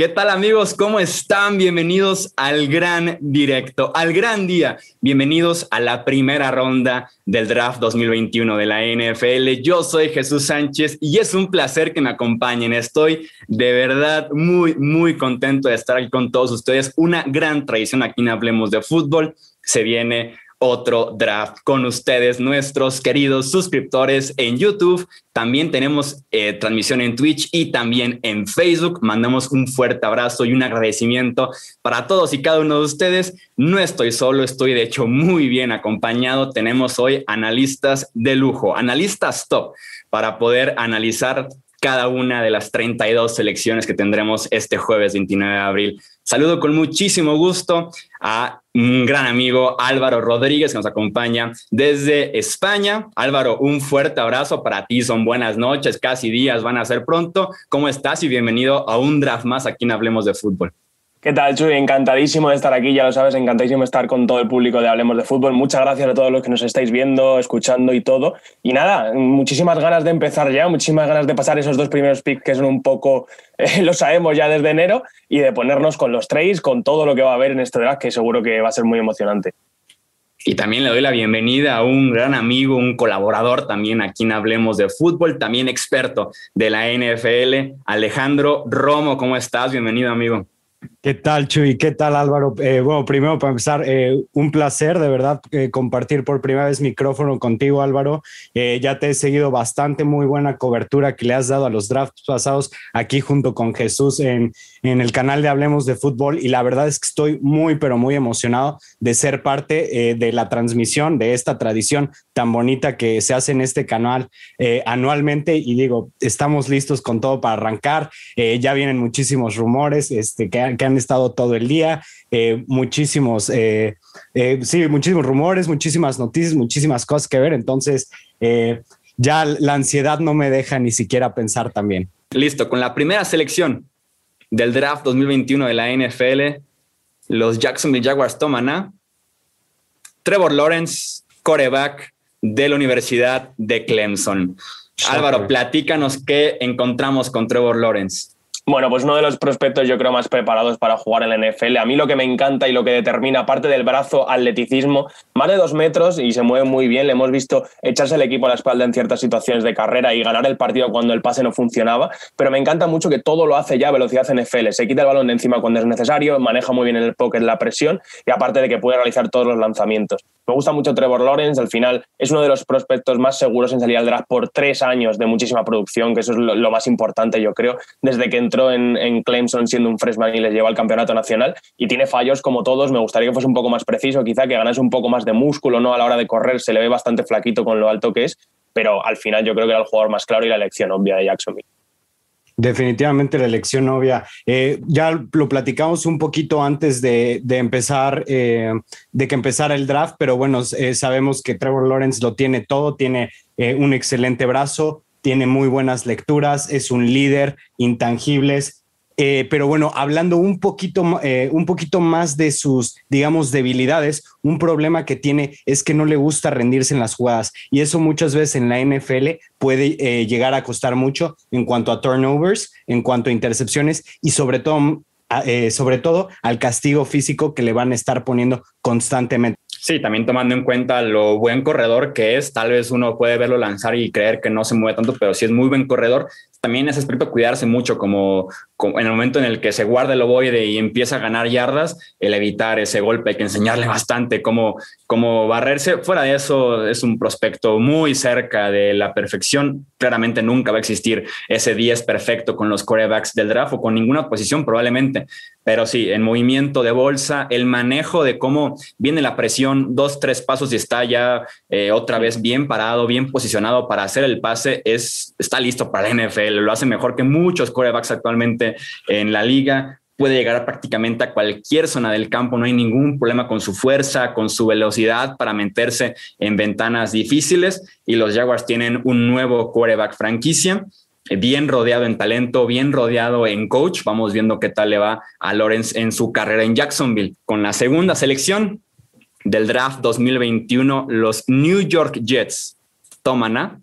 ¿Qué tal amigos? ¿Cómo están? Bienvenidos al gran directo, al gran día. Bienvenidos a la primera ronda del draft 2021 de la NFL. Yo soy Jesús Sánchez y es un placer que me acompañen. Estoy de verdad muy, muy contento de estar aquí con todos ustedes. Una gran tradición aquí en Hablemos de Fútbol. Se viene otro draft con ustedes, nuestros queridos suscriptores en YouTube. También tenemos eh, transmisión en Twitch y también en Facebook. Mandamos un fuerte abrazo y un agradecimiento para todos y cada uno de ustedes. No estoy solo, estoy de hecho muy bien acompañado. Tenemos hoy analistas de lujo, analistas top, para poder analizar cada una de las 32 selecciones que tendremos este jueves 29 de abril. Saludo con muchísimo gusto a un gran amigo Álvaro Rodríguez que nos acompaña desde España. Álvaro, un fuerte abrazo para ti, son buenas noches, casi días van a ser pronto. ¿Cómo estás y bienvenido a un draft más aquí en Hablemos de Fútbol? ¿Qué tal, Chuy? Encantadísimo de estar aquí, ya lo sabes, encantadísimo de estar con todo el público de Hablemos de Fútbol. Muchas gracias a todos los que nos estáis viendo, escuchando y todo. Y nada, muchísimas ganas de empezar ya, muchísimas ganas de pasar esos dos primeros picks que son un poco, eh, lo sabemos ya desde enero, y de ponernos con los trades, con todo lo que va a haber en este draft, que seguro que va a ser muy emocionante. Y también le doy la bienvenida a un gran amigo, un colaborador también aquí en Hablemos de Fútbol, también experto de la NFL, Alejandro Romo. ¿Cómo estás? Bienvenido, amigo. ¿Qué tal, Chuy? ¿Qué tal, Álvaro? Eh, bueno, primero para empezar, eh, un placer de verdad eh, compartir por primera vez micrófono contigo, Álvaro. ya te he seguido bastante, muy buena cobertura que le has dado a los drafts pasados aquí junto con Jesús en, en el canal de Hablemos de Fútbol y la verdad es que estoy muy, pero muy emocionado de ser parte de la transmisión de esta tradición tan bonita que se hace en este canal anualmente y digo, estamos listos con todo para arrancar. ya vienen muchísimos rumores este, que que han estado todo el día, eh, muchísimos, eh, eh, sí, muchísimos rumores, muchísimas noticias, muchísimas cosas que ver. Entonces, ya la ansiedad no me deja ni siquiera pensar también. Listo, con la primera selección del draft 2021 de la NFL, los Jacksonville Jaguars toman a Trevor Lawrence, coreback de la Universidad de Clemson. Álvaro, platícanos qué encontramos con Trevor Lawrence. Bueno, pues uno de los prospectos yo creo más preparados para jugar en la NFL. A mí lo que me encanta y lo que determina, aparte del brazo, atleticismo, más de dos metros y se mueve muy bien. Le hemos visto echarse el equipo a la espalda en ciertas situaciones de carrera y ganar el partido cuando el pase no funcionaba. Pero me encanta mucho que todo lo hace ya a velocidad NFL. Se quita el balón de encima cuando es necesario, maneja muy bien en el pocket la presión y aparte de que puede realizar todos los lanzamientos. Me gusta mucho Trevor Lawrence, al final es uno de los prospectos más seguros en salir al draft por tres años de muchísima producción, que eso es lo, más importante, yo creo, desde que entró en, Clemson siendo un freshman y les lleva al campeonato nacional y tiene fallos como todos. Me gustaría que fuese un poco más preciso, quizá que ganase un poco más de músculo ¿no? a la hora de correr. Se le ve bastante flaquito con lo alto que es, pero al final yo creo que era el jugador más claro y la elección obvia de Jacksonville. Definitivamente la elección obvia. Eh, ya lo platicamos un poquito antes de, empezar, eh, de que empezara el draft, pero bueno, eh, sabemos que Trevor Lawrence lo tiene todo, tiene un excelente brazo, tiene muy buenas lecturas, es un líder, intangibles. Eh, pero bueno, hablando un poquito, eh, un poquito más de sus, digamos, debilidades, un problema que tiene es que no le gusta rendirse en las jugadas y eso muchas veces en la NFL puede eh, llegar a costar mucho en cuanto a turnovers, en cuanto a intercepciones y sobre todo, sobre todo al castigo físico que le van a estar poniendo constantemente. Sí, también tomando en cuenta lo buen corredor que es, tal vez uno puede verlo lanzar y creer que no se mueve tanto, pero si es muy buen corredor, también es aspecto cuidarse mucho, como, en el momento en el que se guarda el ovoide y empieza a ganar yardas, el evitar ese golpe, hay que enseñarle bastante cómo, cómo barrerse. Fuera de eso, es un prospecto muy cerca de la perfección. Claramente nunca va a existir ese 10 perfecto con los corebacks del draft o con ninguna posición, probablemente. Pero sí, en movimiento de bolsa, el manejo de cómo viene la presión, dos, tres pasos y está ya eh, otra vez bien parado, bien posicionado para hacer el pase, es, está listo para la NFL. Lo hace mejor que muchos corebacks actualmente en la liga. Puede llegar prácticamente a cualquier zona del campo, no hay ningún problema con su fuerza, con su velocidad para meterse en ventanas difíciles. Y los Jaguars tienen un nuevo quarterback franquicia bien rodeado en talento, bien rodeado en coach. Vamos viendo qué tal le va a Lawrence en su carrera en Jacksonville. Con la segunda selección del draft 2021, los New York Jets toman a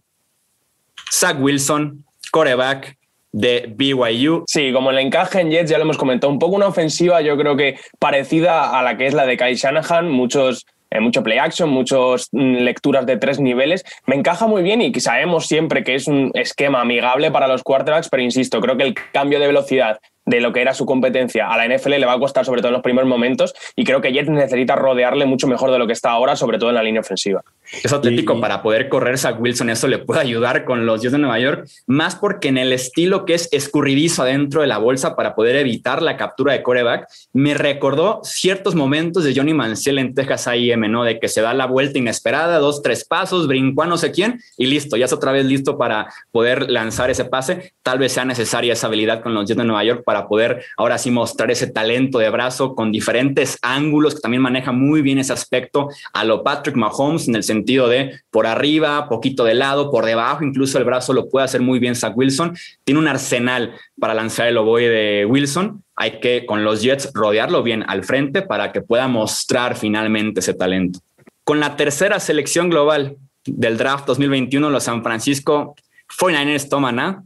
Zach Wilson, coreback de BYU. Sí, como el encaje en Jets ya lo hemos comentado, un poco una ofensiva yo creo que parecida a la que es la de Kyle Shanahan, muchos eh, mucho play action, muchas mm, lecturas de tres niveles. Me encaja muy bien y sabemos siempre que es un esquema amigable para los quarterbacks, pero insisto, creo que el cambio de velocidad de lo que era su competencia a la NFL le va a costar sobre todo en los primeros momentos y creo que Jets necesita rodearle mucho mejor de lo que está ahora, sobre todo en la línea ofensiva. Es atlético para poder correr Zach Wilson, eso le puede ayudar con los Jets de Nueva York, más porque en el estilo que es escurridizo adentro de la bolsa para poder evitar la captura de coreback, me recordó ciertos momentos de Johnny Mansell en Texas A&M, ¿no? De que se da la vuelta inesperada, dos, tres pasos, brincó a no sé quién y listo, ya es otra vez listo para poder lanzar ese pase. Tal vez sea necesaria esa habilidad con los Jets de Nueva York para para poder ahora sí mostrar ese talento de brazo con diferentes ángulos que también maneja muy bien ese aspecto a lo Patrick Mahomes en el sentido de por arriba, poquito de lado, por debajo, incluso el brazo lo puede hacer muy bien Zach Wilson. Tiene un arsenal para lanzar el oboe de Wilson. Hay que con los Jets rodearlo bien al frente para que pueda mostrar finalmente ese talento. Con la tercera selección global del draft 2021, los San Francisco 49ers toman a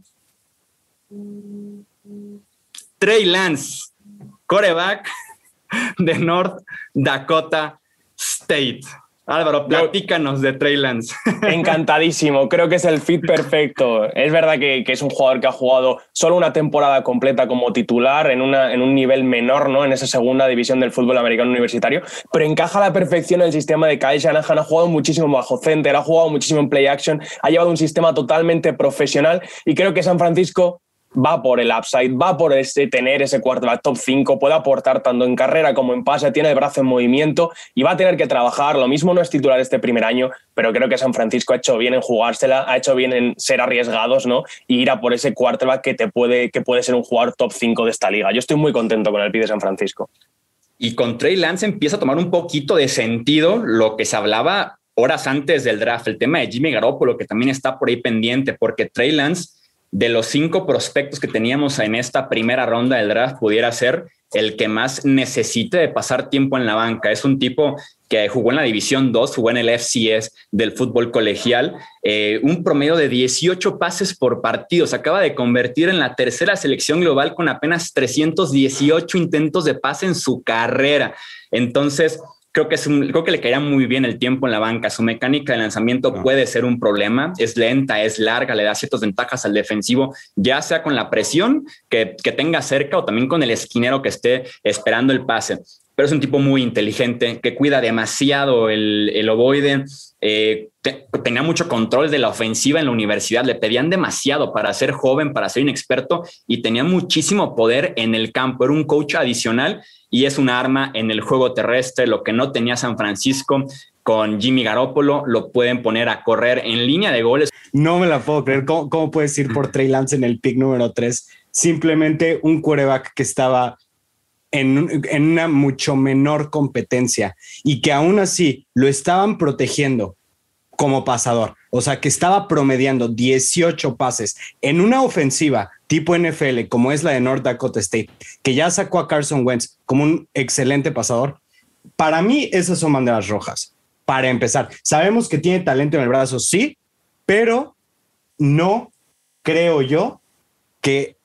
Trey Lance, coreback de North Dakota State. Álvaro, platícanos de Trey Lance. Encantadísimo, creo que es el fit perfecto. Es verdad que, es un jugador que ha jugado solo una temporada completa como titular en, una, en un nivel menor, ¿no? En esa segunda división del fútbol americano universitario, pero encaja a la perfección en el sistema de Kyle Shanahan. Ha jugado muchísimo bajo center, ha jugado muchísimo en play action, ha llevado un sistema totalmente profesional y creo que San Francisco va por el upside, va por ese, tener ese quarterback top 5, puede aportar tanto en carrera como en pase, tiene el brazo en movimiento y va a tener que trabajar. Lo mismo no es titular este primer año, pero creo que San Francisco ha hecho bien en jugársela, ha hecho bien en ser arriesgados ¿no? y ir a por ese quarterback que, te puede, que puede ser un jugador top 5 de esta liga. Yo estoy muy contento con el pie de San Francisco. Y con Trey Lance empieza a tomar un poquito de sentido lo que se hablaba horas antes del draft, el tema de Jimmy Garoppolo, que también está por ahí pendiente, porque Trey Lance de los cinco prospectos que teníamos en esta primera ronda del draft, pudiera ser el que más necesite de pasar tiempo en la banca. Es un tipo que jugó en la División 2, jugó en el FCS del fútbol colegial, eh, un promedio de 18 pases por partido. Se acaba de convertir en la tercera selección global con apenas 318 intentos de pase en su carrera. Entonces, creo que, es creo que le caería muy bien el tiempo en la banca. Su mecánica de lanzamiento puede ser un problema. Es lenta, es larga, le da ciertas ventajas al defensivo, ya sea con la presión que, que tenga cerca o también con el esquinero que esté esperando el pase. Pero es un tipo muy inteligente que cuida demasiado el, el ovoide. Eh, tenía mucho control de la ofensiva en la universidad, le pedían demasiado para ser joven, para ser inexperto y tenía muchísimo poder en el campo. Era un coach adicional y es un arma en el juego terrestre, lo que no tenía San Francisco con Jimmy Garoppolo, lo pueden poner a correr en línea de goles. No me la puedo creer. ¿Cómo, puedes ir por Trey Lance en el pick número 3? Simplemente un quarterback que estaba en, en, una mucho menor competencia y que aún así lo estaban protegiendo como pasador. O sea, que estaba promediando 18 pases en una ofensiva tipo NFL, como es la de North Dakota State, que ya sacó a Carson Wentz como un excelente pasador, para mí esas son banderas rojas. Para empezar, sabemos que tiene talento en el brazo, sí, pero no creo yo que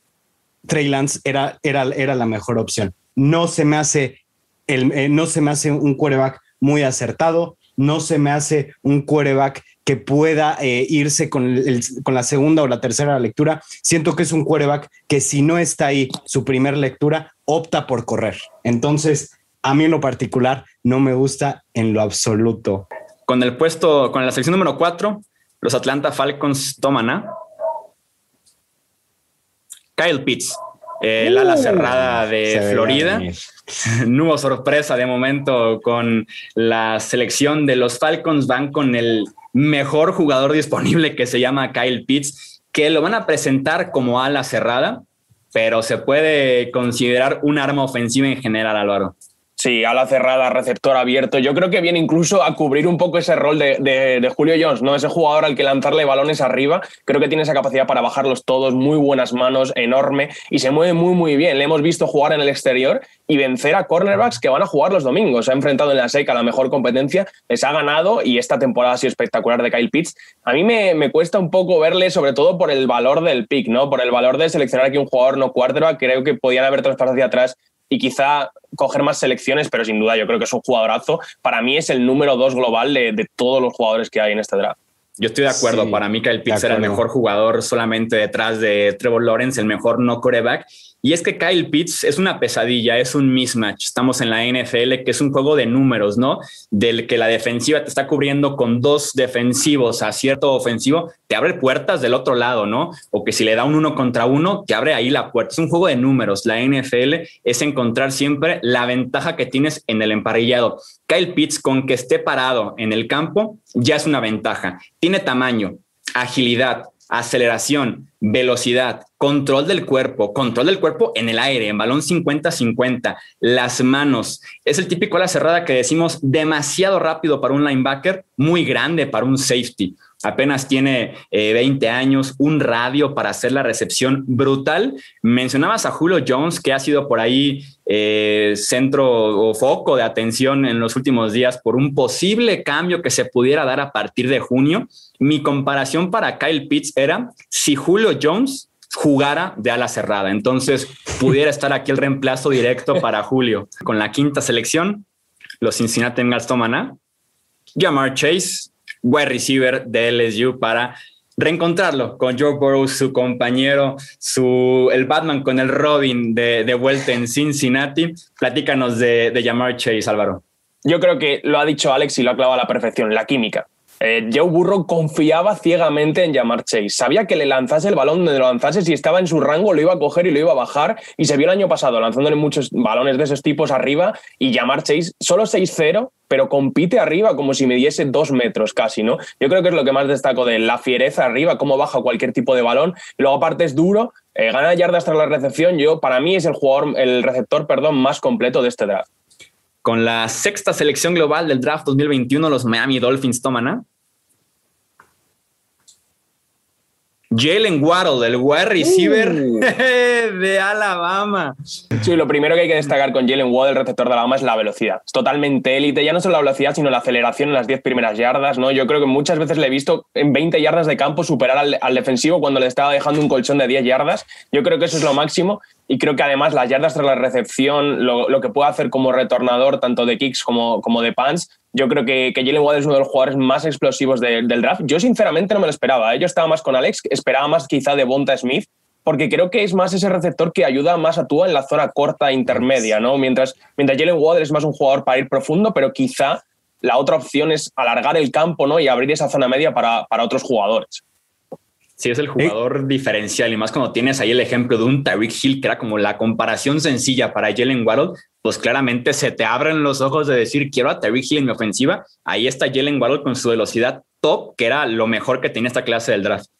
Trey Lance era, era, era la mejor opción. No se me hace, el, eh, no se me hace un quarterback muy acertado, no se me hace un quarterback que pueda eh, irse con, con, la segunda o la tercera lectura. Siento que es un quarterback que si no está ahí su primer lectura, opta por correr. Entonces, a mí en lo particular no me gusta en lo absoluto. Con el puesto, con la sección número cuatro, los Atlanta Falcons toman a Kyle Pitts, el ala uh, cerrada de Florida. no hubo sorpresa de momento con la selección de los Falcons. Van con el mejor jugador disponible que se llama Kyle Pitts, que lo van a presentar como ala cerrada, pero se puede considerar un arma ofensiva en general, Álvaro. Sí, a la cerrada, receptor abierto. Yo creo que viene incluso a cubrir un poco ese rol de, Julio Jones, ¿no? Ese jugador al que lanzarle balones arriba. Creo que tiene esa capacidad para bajarlos todos, muy buenas manos, enorme, y se mueve muy, muy bien. Le hemos visto jugar en el exterior y vencer a cornerbacks que van a jugar los domingos. Se ha enfrentado en la SECA la mejor competencia, les ha ganado y esta temporada ha sido espectacular de Kyle Pitts. A mí me, me cuesta un poco verle, sobre todo por el valor del pick, ¿no? Por el valor de seleccionar aquí un jugador no quarterback. Creo que podían haber traspasado hacia atrás y quizá coger más selecciones, pero sin duda yo creo que es un jugadorazo. Para mí es el número dos global de, todos los jugadores que hay en este draft. Yo estoy de acuerdo. Para mí, Kyle Pitts era el mejor jugador solamente detrás de Trevor Lawrence, el mejor no coreback. Y es que Kyle Pitts es una pesadilla, es un mismatch. Estamos en la NFL, que es un juego de números, ¿no? Del que la defensiva te está cubriendo con dos defensivos a cierto ofensivo, te abre puertas del otro lado, ¿no? O que si le da un uno contra uno, te abre ahí la puerta. Es un juego de números. La NFL es encontrar siempre la ventaja que tienes en el emparrillado. Kyle Pitts, con que esté parado en el campo, ya es una ventaja. Tiene tamaño, agilidad, aceleración, velocidad, control del cuerpo, control del cuerpo en el aire, en balón 50-50, las manos. Es el típico la cerrada que decimos demasiado rápido para un linebacker, muy grande para un safety apenas tiene 20 eh, años, un radio para hacer la recepción brutal. Mencionabas a Julio Jones, que ha sido por ahí eh, centro o foco de atención en los últimos días por un posible cambio que se pudiera dar a partir de junio. Mi comparación para Kyle Pitts era si Julio Jones jugara de ala cerrada. Entonces pudiera estar aquí el reemplazo directo para Julio. Con la quinta selección, los Cincinnati Bengals toman a Jamar Chase, wide receiver de LSU para reencontrarlo con Joe Burrow, su compañero, su, el Batman con el Robin de, de vuelta en Cincinnati. Platícanos de, de Jamar Chase, Álvaro. Yo creo que lo ha dicho Alex y lo ha clavado a la perfección, la química. Eh, Joe Burrow confiaba ciegamente en Jamar Chase. Sabía que le lanzase el balón donde lo lanzase, si estaba en su rango, lo iba a coger y lo iba a bajar. Y se vio el año pasado lanzándole muchos balones de esos tipos arriba. Y Jamar Chase, solo 6-0, pero compite arriba como si me diese dos metros casi, ¿no? Yo creo que es lo que más destaco de la fiereza arriba, cómo baja cualquier tipo de balón. Y luego, aparte, es duro, eh, gana yardas tras la recepción. Yo, para mí, es el jugador, el receptor, perdón, más completo de este draft. Con la sexta selección global del draft 2021, los Miami Dolphins toman a Jalen Waddle, el wide receiver uh. de Alabama. Sí, lo primero que hay que destacar con Jalen Waddle, el receptor de Alabama, es la velocidad. Es totalmente élite, ya no solo la velocidad, sino la aceleración en las 10 primeras yardas. ¿no? Yo creo que muchas veces le he visto en 20 yardas de campo superar al, defensivo cuando le estaba dejando un colchón de 10 yardas. Yo creo que eso es lo máximo y creo que además las yardas tras la recepción, lo, que puede hacer como retornador tanto de kicks como, como de pants, yo creo que, que Jalen Waddle es uno de los jugadores más explosivos del draft. Yo sinceramente no me lo esperaba. ¿eh? Yo estaba más con Alex, esperaba más quizá de Bonta Smith, porque creo que es más ese receptor que ayuda más a Tua en la zona corta e intermedia, ¿no? Mientras, mientras Jalen Waddle es más un jugador para ir profundo, pero quizá la otra opción es alargar el campo ¿no? y abrir esa zona media para, para otros jugadores. Sí, es el jugador diferencial y más cuando tienes ahí el ejemplo de un Tyreek Hill, que era como la comparación sencilla para Jalen Waddle, pues claramente se te abren los ojos de decir, quiero a Tyreek Hill en mi ofensiva. Ahí está Jalen Waddle con su velocidad top, que era lo mejor que tenía esta clase del draft.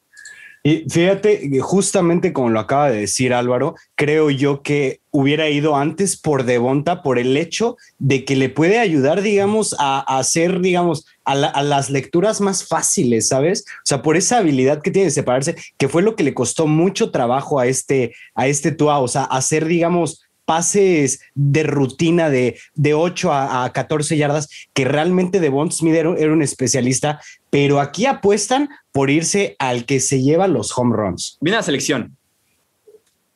Y fíjate, justamente como lo acaba de decir Álvaro, creo yo que hubiera ido antes por Devonta por el hecho de que le puede ayudar, digamos, a, hacer, digamos, a, las lecturas más fáciles, ¿sabes? O sea, por esa habilidad que tiene de separarse, que fue lo que le costó mucho trabajo a este, a este Tua, o sea, hacer, digamos, pases de rutina de, de 8 a, 14 yardas, que realmente Devon Smith era, un especialista, pero aquí apuestan por irse al que se lleva los home runs. Viene la selección.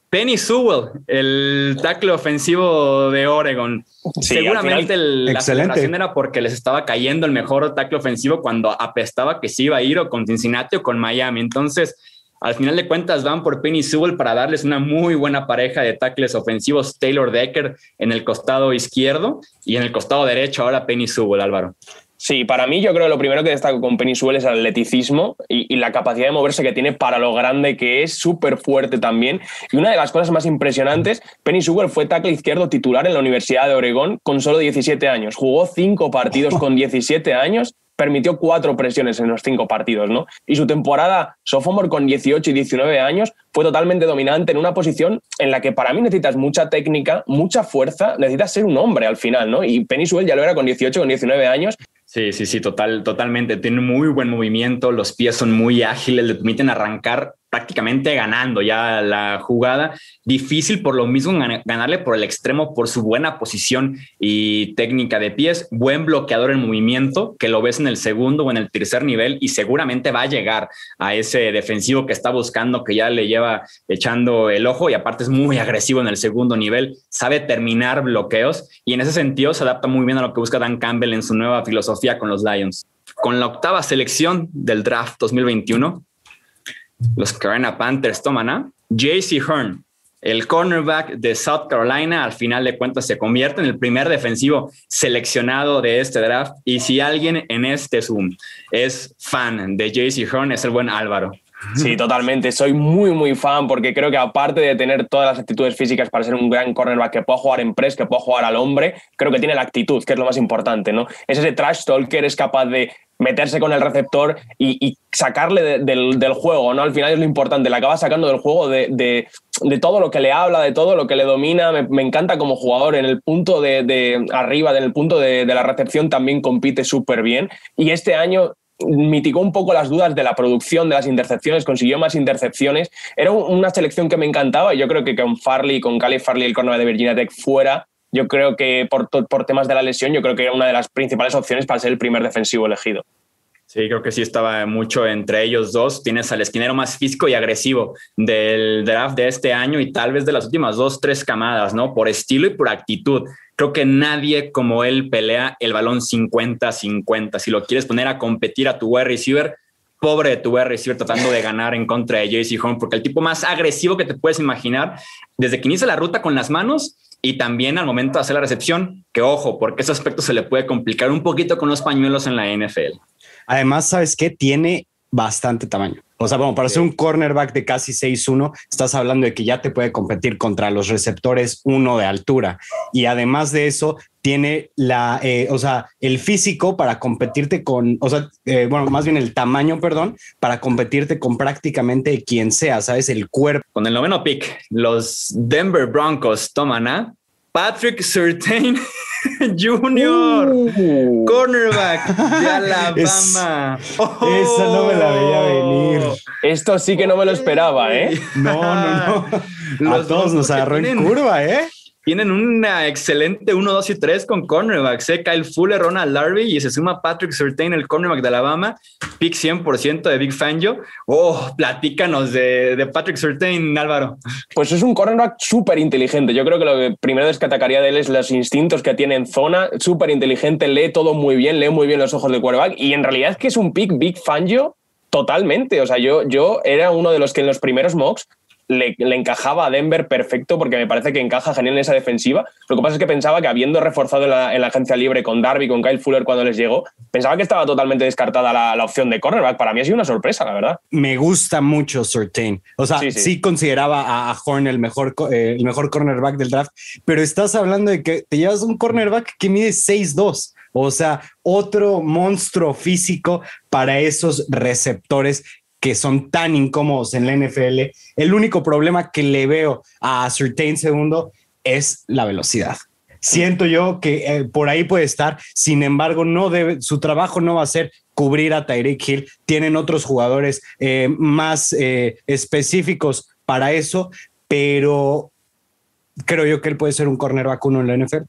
Penny Sewell, el tackle ofensivo de Oregon. Seguramente la celebración era porque les estaba cayendo el mejor tackle ofensivo cuando apestaba que se iba a ir o con Cincinnati o con Miami. Entonces, al final de cuentas van por Penny Sewell para darles una muy buena pareja de tackles ofensivos, Taylor Decker en el costado izquierdo y en el costado derecho ahora Penny Sewell, Álvaro. Sí, para mí yo creo que lo primero que destaco con Penny Sewell es el atleticismo y, la capacidad de moverse que tiene para lo grande que es, súper fuerte también. Y una de las cosas más impresionantes, Penny Sewell fue tackle izquierdo titular en la Universidad de Oregón con solo 17 años. Jugó cinco partidos con 17 años permitió cuatro presiones en los cinco partidos, ¿no? Y su temporada sophomore con 18 y 19 años fue totalmente dominante en una posición en la que para mí necesitas mucha técnica, mucha fuerza, necesitas ser un hombre al final, ¿no? Y Penny Sewell ya lo era con 18, con 19 años Sí, sí, sí, total, totalmente. Tiene muy buen movimiento, los pies son muy ágiles, le permiten arrancar prácticamente ganando ya la jugada. Difícil por lo mismo ganarle por el extremo por su buena posición y técnica de pies. Buen bloqueador en movimiento, que lo ves en el segundo o en el tercer nivel y seguramente va a llegar a ese defensivo que está buscando, que ya le lleva echando el ojo y aparte es muy agresivo en el segundo nivel. Sabe terminar bloqueos y en ese sentido se adapta muy bien a lo que busca Dan Campbell en su nueva filosofía con los Lions. Con la octava selección del draft 2021, los Carolina Panthers toman a JC Hearn, el cornerback de South Carolina, al final de cuentas se convierte en el primer defensivo seleccionado de este draft. Y si alguien en este Zoom es fan de JC Hearn, es el buen Álvaro. Sí, totalmente. Soy muy, muy fan porque creo que aparte de tener todas las actitudes físicas para ser un gran cornerback que pueda jugar en press, que pueda jugar al hombre, creo que tiene la actitud, que es lo más importante, ¿no? Es ese trash talker, es capaz de meterse con el receptor y, sacarle del, juego, ¿no? Al final es lo importante, le acaba sacando del juego de, todo lo que le habla, de todo lo que le domina. Me, encanta como jugador en el punto de, arriba, en el punto de, la recepción también compite súper bien. Y este año mitigó un poco las dudas de la producción de las intercepciones, consiguió más intercepciones. Era una selección que me encantaba y yo creo que con Farley, con Cali Farley, el cornerback de Virginia Tech fuera, yo creo que por, por temas de la lesión, yo creo que era una de las principales opciones para ser el primer defensivo elegido. Sí, creo que sí estaba mucho entre ellos dos. Tienes al esquinero más físico y agresivo del draft de este año y tal vez de las últimas dos, tres camadas, ¿no? Por estilo y por actitud. Creo que nadie como él pelea el balón 50-50. Si lo quieres poner a competir a tu wide receiver, pobre de tu wide receiver tratando de ganar en contra de JC Horn, porque el tipo más agresivo que te puedes imaginar, desde que inicia la ruta con las manos, y también al momento de hacer la recepción, que ojo, porque ese aspecto se le puede complicar un poquito con los pañuelos en la NFL. Además, ¿sabes qué? Tiene bastante tamaño. O sea, bueno, para ser un cornerback de casi 6'1, estás hablando de que ya te puede competir contra los receptores 1 de altura. Y además de eso, tiene la, eh, o sea, el físico para competirte con, o sea, eh, bueno, más bien el tamaño, perdón, para competirte con prácticamente quien sea, ¿sabes? El cuerpo. Con el noveno pick, los Denver Broncos toman a Patrick Surtain Jr., uh. cornerback de Alabama. esa no me la veía venir. Esto sí que no me lo esperaba, ¿eh? No, no, no. A todos nos agarró en curva, ¿eh? Tienen una excelente 1, 2 y 3 con cornerbacks. ¿eh? Kyle Fuller, Ronald Larry y se suma Patrick Surtain, el cornerback de Alabama. Pick 100% de Big Fangio. Oh, platícanos de, de Patrick Surtain, Álvaro. Pues es un cornerback súper inteligente. Yo creo que lo que primero es que atacaría de él es los instintos que tiene en zona. Súper inteligente, lee todo muy bien, lee muy bien los ojos del quarterback. Y en realidad es que es un pick Big Fangio totalmente. O sea, yo, yo era uno de los que en los primeros mocks le, encajaba a Denver perfecto porque me parece que encaja genial en esa defensiva. Lo que pasa es que pensaba que habiendo reforzado en la, agencia libre con Darby, con Kyle Fuller cuando les llegó, pensaba que estaba totalmente descartada la, opción de cornerback. Para mí ha sido una sorpresa, la verdad. Me gusta mucho Certain. O sea, sí, consideraba a, Horn el mejor, eh, el mejor cornerback del draft, pero estás hablando de que te llevas un cornerback que mide 6'2". O sea, otro monstruo físico para esos receptores que son tan incómodos en la NFL. El único problema que le veo a Certain segundo es la velocidad. Siento yo que eh, por ahí puede estar, sin embargo, no debe, su trabajo no va a ser cubrir a Tyreek Hill. Tienen otros jugadores eh, más eh, específicos para eso, pero creo yo que él puede ser un cornerback uno en la NFL.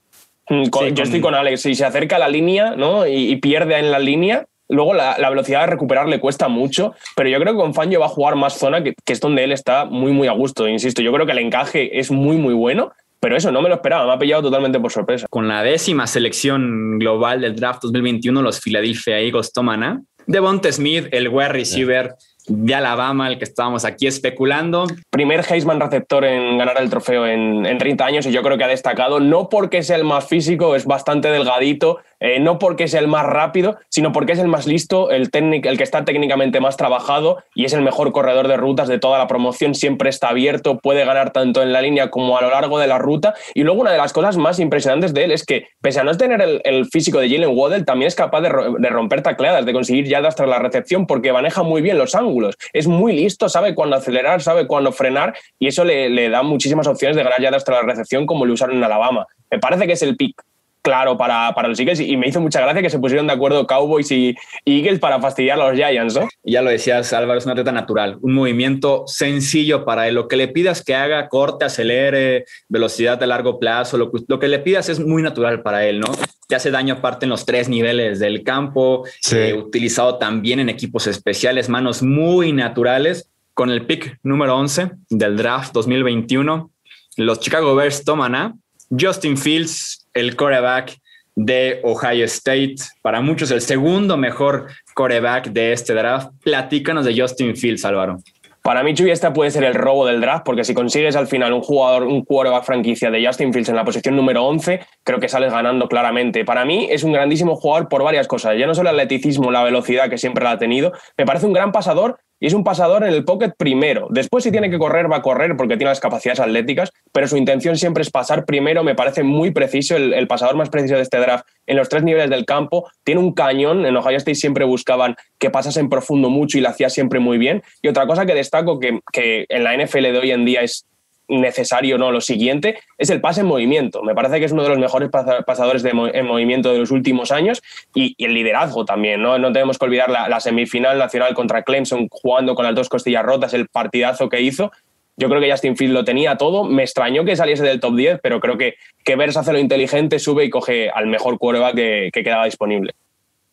Mm, yo estoy con Alex. Si se acerca a la línea ¿no? y, y pierde en la línea, Luego la, velocidad de recuperar le cuesta mucho, pero yo creo que con Fangio va a jugar más zona, que, es donde él está muy, muy a gusto. Insisto, yo creo que el encaje es muy, muy bueno. Pero eso no me lo esperaba, me ha pillado totalmente por sorpresa. Con la décima selección global del draft 2021, los Philadelphia Eagles toman a Devonta Smith, el wide receiver de Alabama, el que estábamos aquí especulando. Primer Heisman receptor en ganar el trofeo en, en 30 años y yo creo que ha destacado, no porque sea el más físico, es bastante delgadito, eh, no porque es el más rápido, sino porque es el más listo, el, el que está técnicamente más trabajado y es el mejor corredor de rutas de toda la promoción, siempre está abierto, puede ganar tanto en la línea como a lo largo de la ruta. Y luego una de las cosas más impresionantes de él es que, pese a no tener el, físico de Jalen Waddell, también es capaz de, romper tacleadas, de conseguir yardas tras la recepción, porque maneja muy bien los ángulos. Es muy listo, sabe cuándo acelerar, sabe cuándo frenar, y eso le, le da muchísimas opciones de ganar yardas tras la recepción, como lo usaron en Alabama. Me parece que es el pick claro para, para los Eagles y me hizo mucha gracia que se pusieron de acuerdo Cowboys y, Eagles para fastidiar a los Giants, ¿no? Ya lo decías, Álvaro, es una atleta natural, un movimiento sencillo para él. Lo que le pidas que haga, corte, acelere, velocidad de largo plazo, lo, lo que le pidas es muy natural para él, ¿no? Te hace daño aparte en los tres niveles del campo, eh, utilizado también en equipos especiales, manos muy naturales. Con el pick número 11 del draft 2021, los Chicago Bears toman a Justin Fields, el coreback de Ohio State, para muchos el segundo mejor coreback de este draft. Platícanos de Justin Fields, Álvaro. Para mí, Chuy, esta puede ser el robo del draft, porque si consigues al final un jugador, un quarterback franquicia de Justin Fields en la posición número 11, creo que sales ganando claramente. Para mí es un grandísimo jugador por varias cosas. Ya no solo el atleticismo, la velocidad que siempre la ha tenido, me parece un gran pasador y es un pasador en el pocket primero. Después, si tiene que correr, va a correr porque tiene las capacidades atléticas, pero su intención siempre es pasar primero. Me parece muy preciso, el, pasador más preciso de este draft en los tres niveles del campo. Tiene un cañón. En Ohio State siempre buscaban que pasase en profundo mucho y lo hacía siempre muy bien. Y otra cosa que destaco que, que en la NFL de hoy en día es necesario no. Lo siguiente es el pase en movimiento. Me parece que es uno de los mejores pasadores de en movimiento de los últimos años y, el liderazgo también. No, no tenemos que olvidar la, semifinal nacional contra Clemson jugando con las dos costillas rotas, el partidazo que hizo. Yo creo que Justin Field lo tenía todo. Me extrañó que saliese del top 10, pero creo que, que Vers hace lo inteligente, sube y coge al mejor quarterback que, que quedaba disponible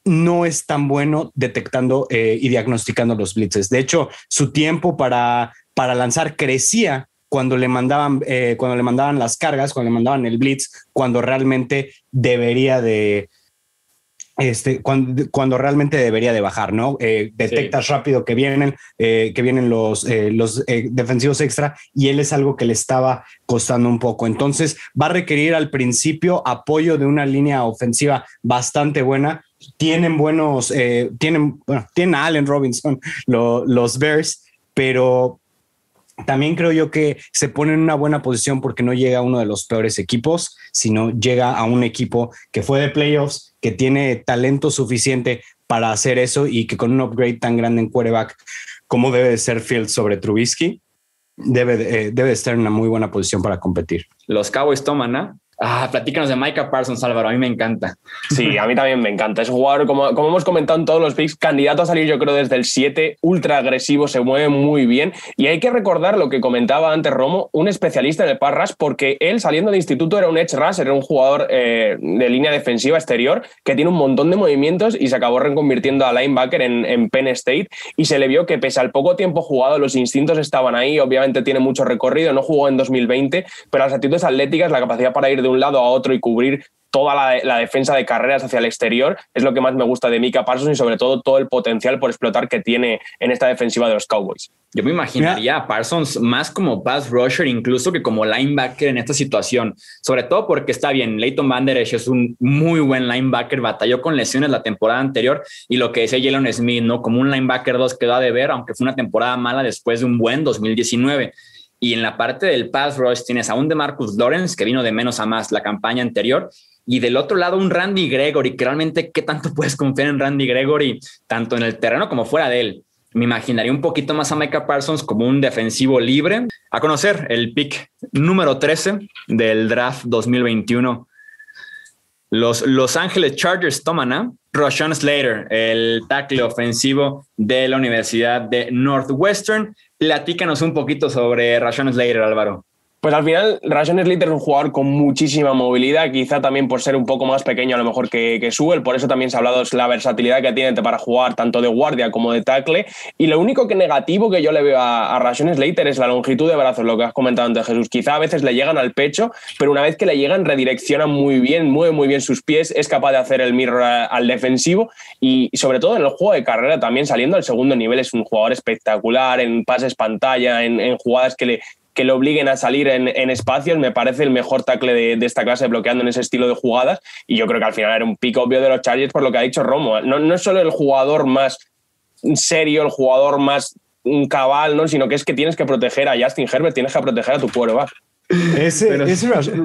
no es tan bueno detectando eh, y diagnosticando los blitzes. De hecho, su tiempo para, para lanzar crecía cuando le mandaban, eh, cuando le mandaban las cargas, cuando le mandaban el blitz, cuando realmente debería de, este, cuando, realmente debería de bajar, ¿no? Eh, detectas rápido que vienen, eh, que vienen los, los defensivos extra y él es algo que le estaba costando un poco. Entonces va a requerir al principio apoyo de una línea ofensiva bastante buena. Tienen buenos, tienen, bueno, tienen a Allen Robinson, los Bears, pero también creo yo que se pone en una buena posición porque no llega a uno de los peores equipos, sino llega a un equipo que fue de playoffs, que tiene talento suficiente para hacer eso y que con un upgrade tan grande en quarterback como debe de ser Field sobre Trubisky, debe, eh, debe estar en una muy buena posición para competir. Los Cowboys toman a Ah, platícanos de Micah Parsons, Álvaro. A mí me encanta. Sí, a mí también me encanta. Es jugador, como, como hemos comentado en todos los picks, candidato a salir, yo creo, desde el 7, ultra agresivo, se mueve muy bien. Y hay que recordar lo que comentaba antes Romo, un especialista en el pass rush, porque él saliendo de instituto era un edge rush, era un jugador eh, de línea defensiva exterior que tiene un montón de movimientos y se acabó reconvirtiendo a linebacker en, en Penn State. Y se le vio que, pese al poco tiempo jugado, los instintos estaban ahí. Obviamente tiene mucho recorrido, no jugó en 2020, pero las actitudes atléticas, la capacidad para ir de un lado a otro y cubrir toda la, defensa de carreras hacia el exterior es lo que más me gusta de Mika Parsons y sobre todo todo el potencial por explotar que tiene en esta defensiva de los Cowboys. Yo me imaginaría a Parsons más como pass rusher incluso que como linebacker en esta situación, sobre todo porque está bien, Leighton Van es un muy buen linebacker, batalló con lesiones la temporada anterior y lo que decía Jalen Smith, ¿no? Como un linebacker 2 quedó a deber, aunque fue una temporada mala después de un buen 2019. Y en la parte del pass rush tienes a un de Marcus Lawrence que vino de menos a más la campaña anterior. Y del otro lado, un Randy Gregory, que realmente qué tanto puedes confiar en Randy Gregory, tanto en el terreno como fuera de él. Me imaginaría un poquito más a Micah Parsons como un defensivo libre. A conocer el pick número 13 del draft 2021. Los Los Angeles Chargers toman a Roshan Slater, el tackle ofensivo de la Universidad de Northwestern. Platícanos un poquito sobre Roshan Slater, Álvaro. Pues al final, Ration Slater es un jugador con muchísima movilidad, quizá también por ser un poco más pequeño a lo mejor que, que Sewell, por eso también se ha hablado de la versatilidad que tiene para jugar tanto de guardia como de tackle. Y lo único que negativo que yo le veo a, a Ration Slater es la longitud de brazos, lo que has comentado antes, Jesús. Quizá a veces le llegan al pecho, pero una vez que le llegan, redireccionan muy bien, mueve muy bien sus pies, es capaz de hacer el mirror al defensivo y, sobre todo en el juego de carrera también saliendo al segundo nivel es un jugador espectacular en pases pantalla, en, en jugadas que le, que le obliguen a salir en, espacios. Me parece el mejor tackle de, esta clase bloqueando en ese estilo de jugadas. Y yo creo que al final era un pick obvio de los Chargers por lo que ha dicho Romo. No, no es solo el jugador más serio, el jugador más cabal, ¿no? sino que es que tienes que proteger a Justin Herbert, tienes que proteger a tu quarterback. Ese,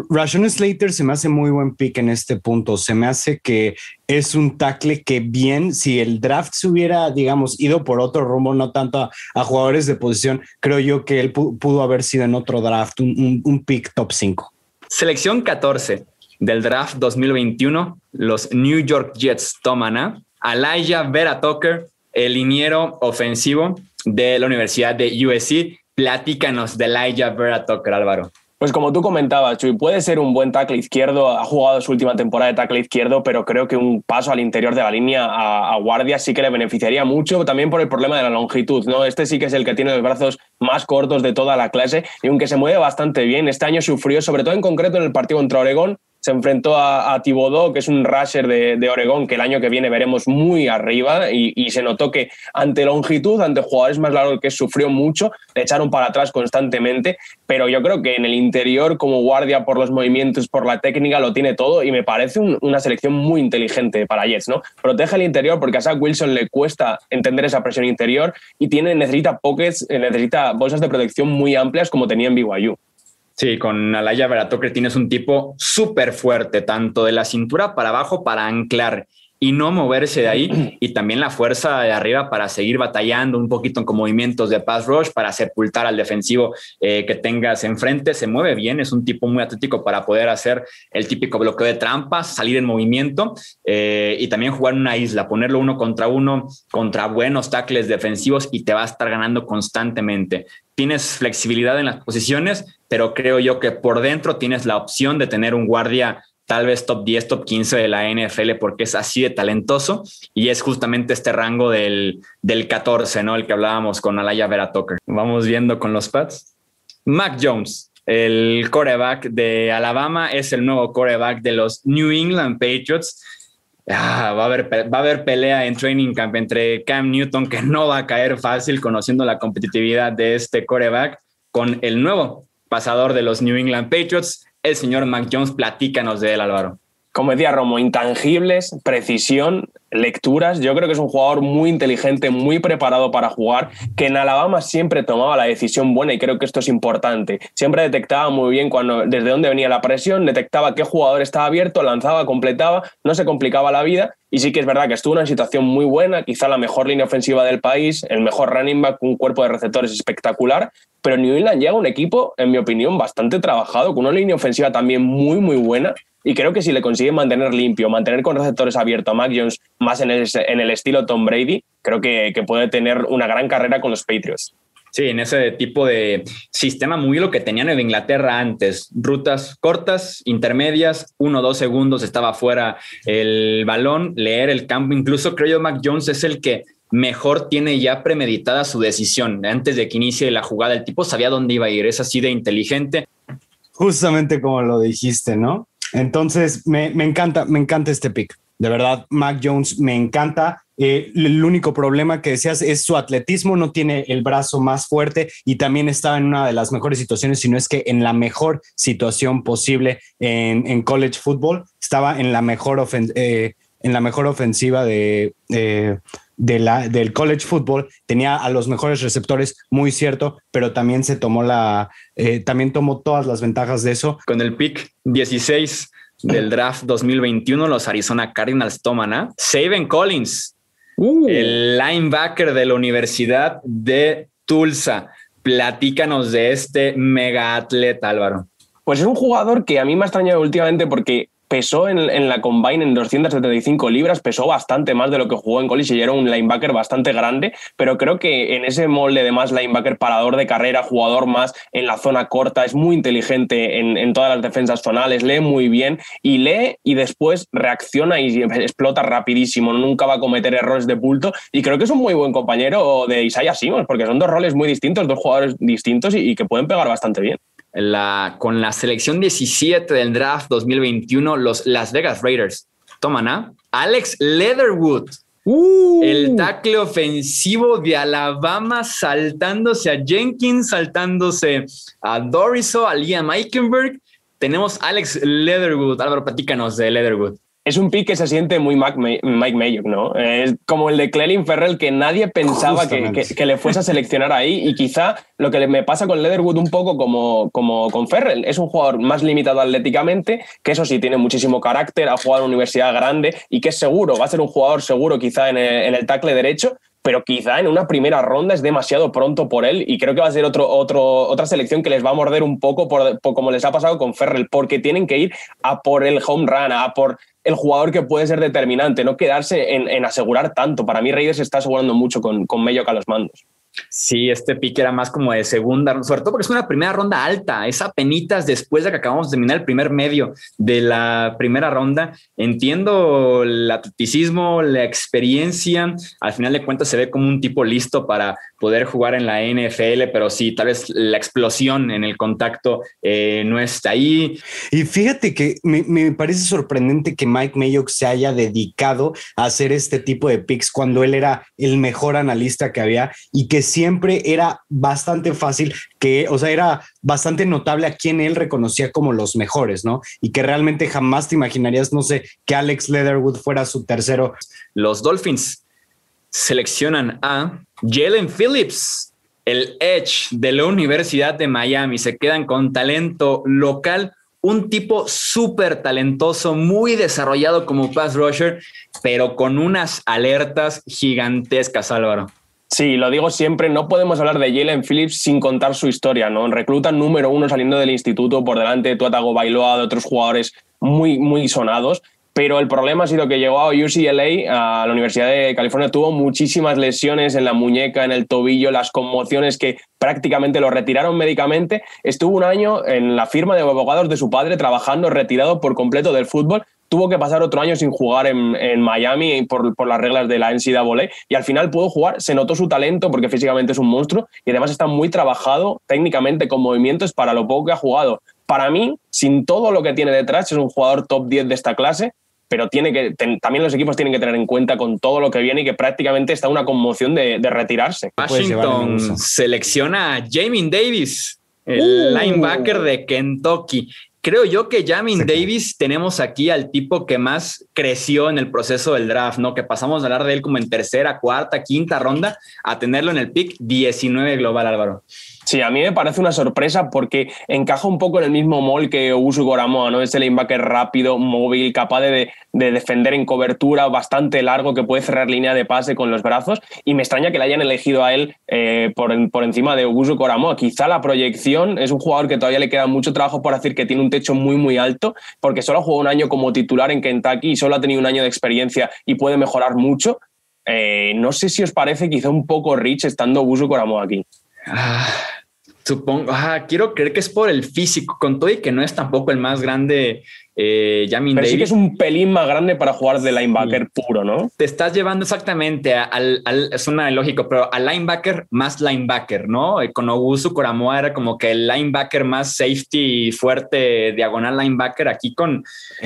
Ration Slater se me hace muy buen pick en este punto. Se me hace que es un tackle que bien, si el draft se hubiera, digamos, ido por otro rumbo, no tanto a, jugadores de posición, creo yo que él pudo haber sido en otro draft, un, pick top 5. Selección 14 del draft 2021, los New York Jets toman a Elijah Vera Tucker, el liniero ofensivo de la Universidad de USC. Platícanos de Elijah Vera Tucker, Álvaro. Pues como tú comentabas, Chuy, puede ser un buen tackle izquierdo, ha jugado su última temporada de tackle izquierdo, pero creo que un paso al interior de la línea a, guardia sí que le beneficiaría mucho, también por el problema de la longitud, ¿no? Este sí que es el que tiene los brazos más cortos de toda la clase y aunque se mueve bastante bien, este año sufrió, sobre todo en concreto en el partido contra Oregón, se enfrentó a, a que es un rusher de, de, Oregón, que el año que viene veremos muy arriba, y, se notó que ante longitud, ante jugadores más largos que sufrió mucho, le echaron para atrás constantemente, pero yo creo que en el interior, como guardia por los movimientos, por la técnica, lo tiene todo, y me parece una selección muy inteligente para Jets, ¿no? Protege el interior porque a Zach Wilson le cuesta entender esa presión interior y tiene, necesita pockets, necesita bolsas de protección muy amplias como tenía en BYU. Sí, con Alaya Veratoker tienes un tipo súper fuerte, tanto de la cintura para abajo para anclar y no moverse de ahí, y también la fuerza de arriba para seguir batallando un poquito con movimientos de pass rush, para sepultar al defensivo eh, que tengas enfrente. Se mueve bien, es un tipo muy atlético para poder hacer el típico bloqueo de trampas, salir en movimiento eh, y también jugar una isla, ponerlo uno contra uno, contra buenos tackles defensivos y te va a estar ganando constantemente tienes flexibilidad en las posiciones, pero creo yo que por dentro tienes la opción de tener un guardia tal vez top 10, top 15 de la NFL porque es así de talentoso y es justamente este rango del, del 14, ¿no? El que hablábamos con Alaya Vera Tucker. Vamos viendo con los Pats. Mac Jones, el coreback de Alabama, es el nuevo coreback de los New England Patriots. Ah, va, a haber, va a haber pelea en training camp entre Cam Newton, que no va a caer fácil conociendo la competitividad de este coreback, con el nuevo pasador de los New England Patriots, el señor Mac Jones. Platícanos de él, Álvaro. Como decía Romo, intangibles, precisión, lecturas. Yo creo que es un jugador muy inteligente, muy preparado para jugar, que en Alabama siempre tomaba la decisión buena y creo que esto es importante. Siempre detectaba muy bien cuando, desde dónde venía la presión, detectaba qué jugador estaba abierto, lanzaba, completaba, no se complicaba la vida. Y sí que es verdad que estuvo en una situación muy buena, quizá la mejor línea ofensiva del país, el mejor running back, un cuerpo de receptores espectacular, pero New England llega un equipo, en mi opinión, bastante trabajado, con una línea ofensiva también muy, muy buena y creo que si le consigue mantener limpio, mantener con receptores abiertos a Mac Jones más en el, en el estilo Tom Brady, creo que, que puede tener una gran carrera con los Patriots. Sí, en ese tipo de sistema muy lo que tenían en Inglaterra antes. Rutas cortas, intermedias, uno o dos segundos estaba fuera el balón, leer el campo. Incluso creo yo Mac Jones es el que mejor tiene ya premeditada su decisión. Antes de que inicie la jugada, el tipo sabía dónde iba a ir. Es así de inteligente. Justamente como lo dijiste, ¿no? Entonces, me, encanta, me encanta este pick. De verdad, Mac Jones me encanta. Eh, el único problema que decías es su atletismo, no tiene el brazo más fuerte y también estaba en una de las mejores situaciones, si no es que en la mejor situación posible en, college football. Estaba en la mejor, eh, en la mejor ofensiva de, de la, del college football, tenía a los mejores receptores, muy cierto, pero también se tomó la, eh, también tomó todas las ventajas de eso. Con el pick 16 del draft 2021, los Arizona Cardinals toman a Saban Collins, uh. el linebacker de la Universidad de Tulsa. Platícanos de este mega atleta, Álvaro. Pues es un jugador que a mí me ha extrañado últimamente porque pesó en, la combine en 275 libras, pesó bastante más de lo que jugó en college y era un linebacker bastante grande, pero creo que en ese molde de más linebacker parador de carrera, jugador más en la zona corta, es muy inteligente en, todas las defensas zonales, lee muy bien y lee y después reacciona y explota rapidísimo, nunca va a cometer errores de bulto y creo que es un muy buen compañero de Isaiah Simons porque son dos roles muy distintos, dos jugadores distintos y que pueden pegar bastante bien la, con la selección 17 del draft 2021, los Las Vegas Raiders toman a Alex Leatherwood, Uh. El tackle ofensivo de Alabama saltándose a Jenkins, saltándose a Doriso, a Liam Eikenberg. Tenemos Alex Leatherwood. Álvaro, platícanos de Leatherwood es un pick que se siente muy Mike, Mayock, ¿no? Es como el de Clelin Ferrell, que nadie pensaba que, le fuese a seleccionar ahí. Y quizá lo que me pasa con Leatherwood un poco como, como con Ferrell, es un jugador más limitado atléticamente, que eso sí tiene muchísimo carácter, ha jugado en una universidad grande y que es seguro, va a ser un jugador seguro quizá en el, en el tackle derecho, pero quizá en una primera ronda es demasiado pronto por él y creo que va a ser otro, otro, otra selección que les va a morder un poco por, como les ha pasado con Ferrell, porque tienen que ir a por el home run, a por el jugador que puede ser determinante, no quedarse en, asegurar tanto. Para mí Raiders está asegurando mucho con, con Mello a los mandos. Sí, este pick era más como de segunda, sobre todo porque es una primera ronda alta, es penitas después de que acabamos de terminar el primer medio de la primera ronda. Entiendo el atleticismo, la experiencia, al final de cuentas se ve como un tipo listo para poder jugar en la NFL, pero sí, tal vez la explosión en el contacto eh, no está ahí. Y fíjate que me, parece sorprendente que Mike Mayock se haya dedicado a hacer este tipo de picks cuando él era el mejor analista que había y que siempre era bastante fácil, que, o sea, era bastante notable a quien él reconocía como los mejores, ¿no? Y que realmente jamás te imaginarías, no sé, que Alex Leatherwood fuera su tercero. Los Dolphins seleccionan a Jalen Phillips, el Edge de la Universidad de Miami. Se quedan con talento local un tipo súper talentoso, muy desarrollado como pass rusher, pero con unas alertas gigantescas, Álvaro. Sí, lo digo siempre, no podemos hablar de Jalen Phillips sin contar su historia, ¿no? Recluta número uno saliendo del instituto por delante de Tuatago Bailoa, de otros jugadores muy, muy sonados, pero el problema ha sido que llegó a UCLA, a la Universidad de California, tuvo muchísimas lesiones en la muñeca, en el tobillo, las conmociones que prácticamente lo retiraron médicamente. Estuvo un año en la firma de abogados de su padre trabajando retirado por completo del fútbol tuvo que pasar otro año sin jugar en, Miami por, por, las reglas de la NCAA y al final pudo jugar, se notó su talento porque físicamente es un monstruo y además está muy trabajado técnicamente con movimientos para lo poco que ha jugado. Para mí, sin todo lo que tiene detrás, es un jugador top 10 de esta clase, pero tiene que, también los equipos tienen que tener en cuenta con todo lo que viene y que prácticamente está una conmoción de, retirarse. Washington selecciona a Jamie Davis, el uh. linebacker de Kentucky. Creo yo que Jamin Davis tenemos aquí al tipo que más creció en el proceso del draft, ¿no? Que pasamos a hablar de él como en tercera, cuarta, quinta ronda a tenerlo en el pick 19 global, Álvaro. Sí, a mí me parece una sorpresa porque encaja un poco en el mismo mol que Usu Goramoa, ¿no? Ese linebacker rápido, móvil, capaz de, defender en cobertura, bastante largo, que puede cerrar línea de pase con los brazos. Y me extraña que le hayan elegido a él eh, por, encima de Usu Goramoa. Quizá la proyección es un jugador que todavía le queda mucho trabajo por hacer, que tiene un techo muy, muy alto, porque solo ha jugado un año como titular en Kentucky y solo ha tenido un año de experiencia y puede mejorar mucho. Eh, no sé si os parece quizá un poco rich estando Usu Goramoa aquí. Ah, supongo, quiero creer que es por el físico, con todo y que no es tampoco el más grande eh, Pero sí que es un pelín más grande para jugar de linebacker puro, ¿no? Te estás llevando exactamente al, es una lógico, pero al linebacker más linebacker, ¿no? Eh, con Ogusu Koramoa era como que el linebacker más safety fuerte, diagonal linebacker. Aquí con,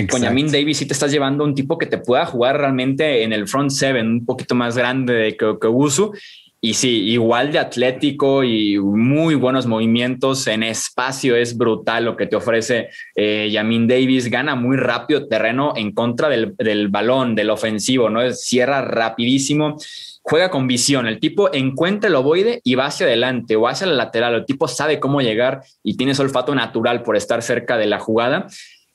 con Yamin Davis sí te estás llevando un tipo que te pueda jugar realmente en el front seven, un poquito más grande que, que Ogusu y sí, igual de atlético y muy buenos movimientos en espacio, es brutal lo que te ofrece eh, Yamin Davis, gana muy rápido terreno en contra del, del balón, del ofensivo, ¿no? Cierra rapidísimo, juega con visión, el tipo encuentra el ovoide y va hacia adelante o hacia la lateral, el tipo sabe cómo llegar y tiene ese olfato natural por estar cerca de la jugada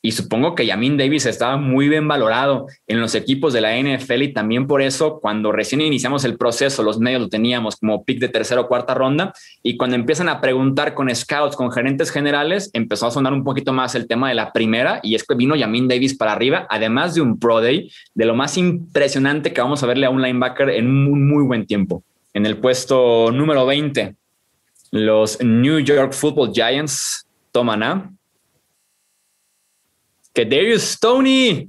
y supongo que Yamin Davis estaba muy bien valorado en los equipos de la NFL y también por eso cuando recién iniciamos el proceso, los medios lo teníamos como pick de tercera o cuarta ronda y cuando empiezan a preguntar con scouts, con gerentes generales, empezó a sonar un poquito más el tema de la primera y es que vino Yamin Davis para arriba, además de un Pro Day, de lo más impresionante que vamos a verle a un linebacker en un muy buen tiempo. En el puesto número 20, los New York Football Giants toman a que Darius Stoney,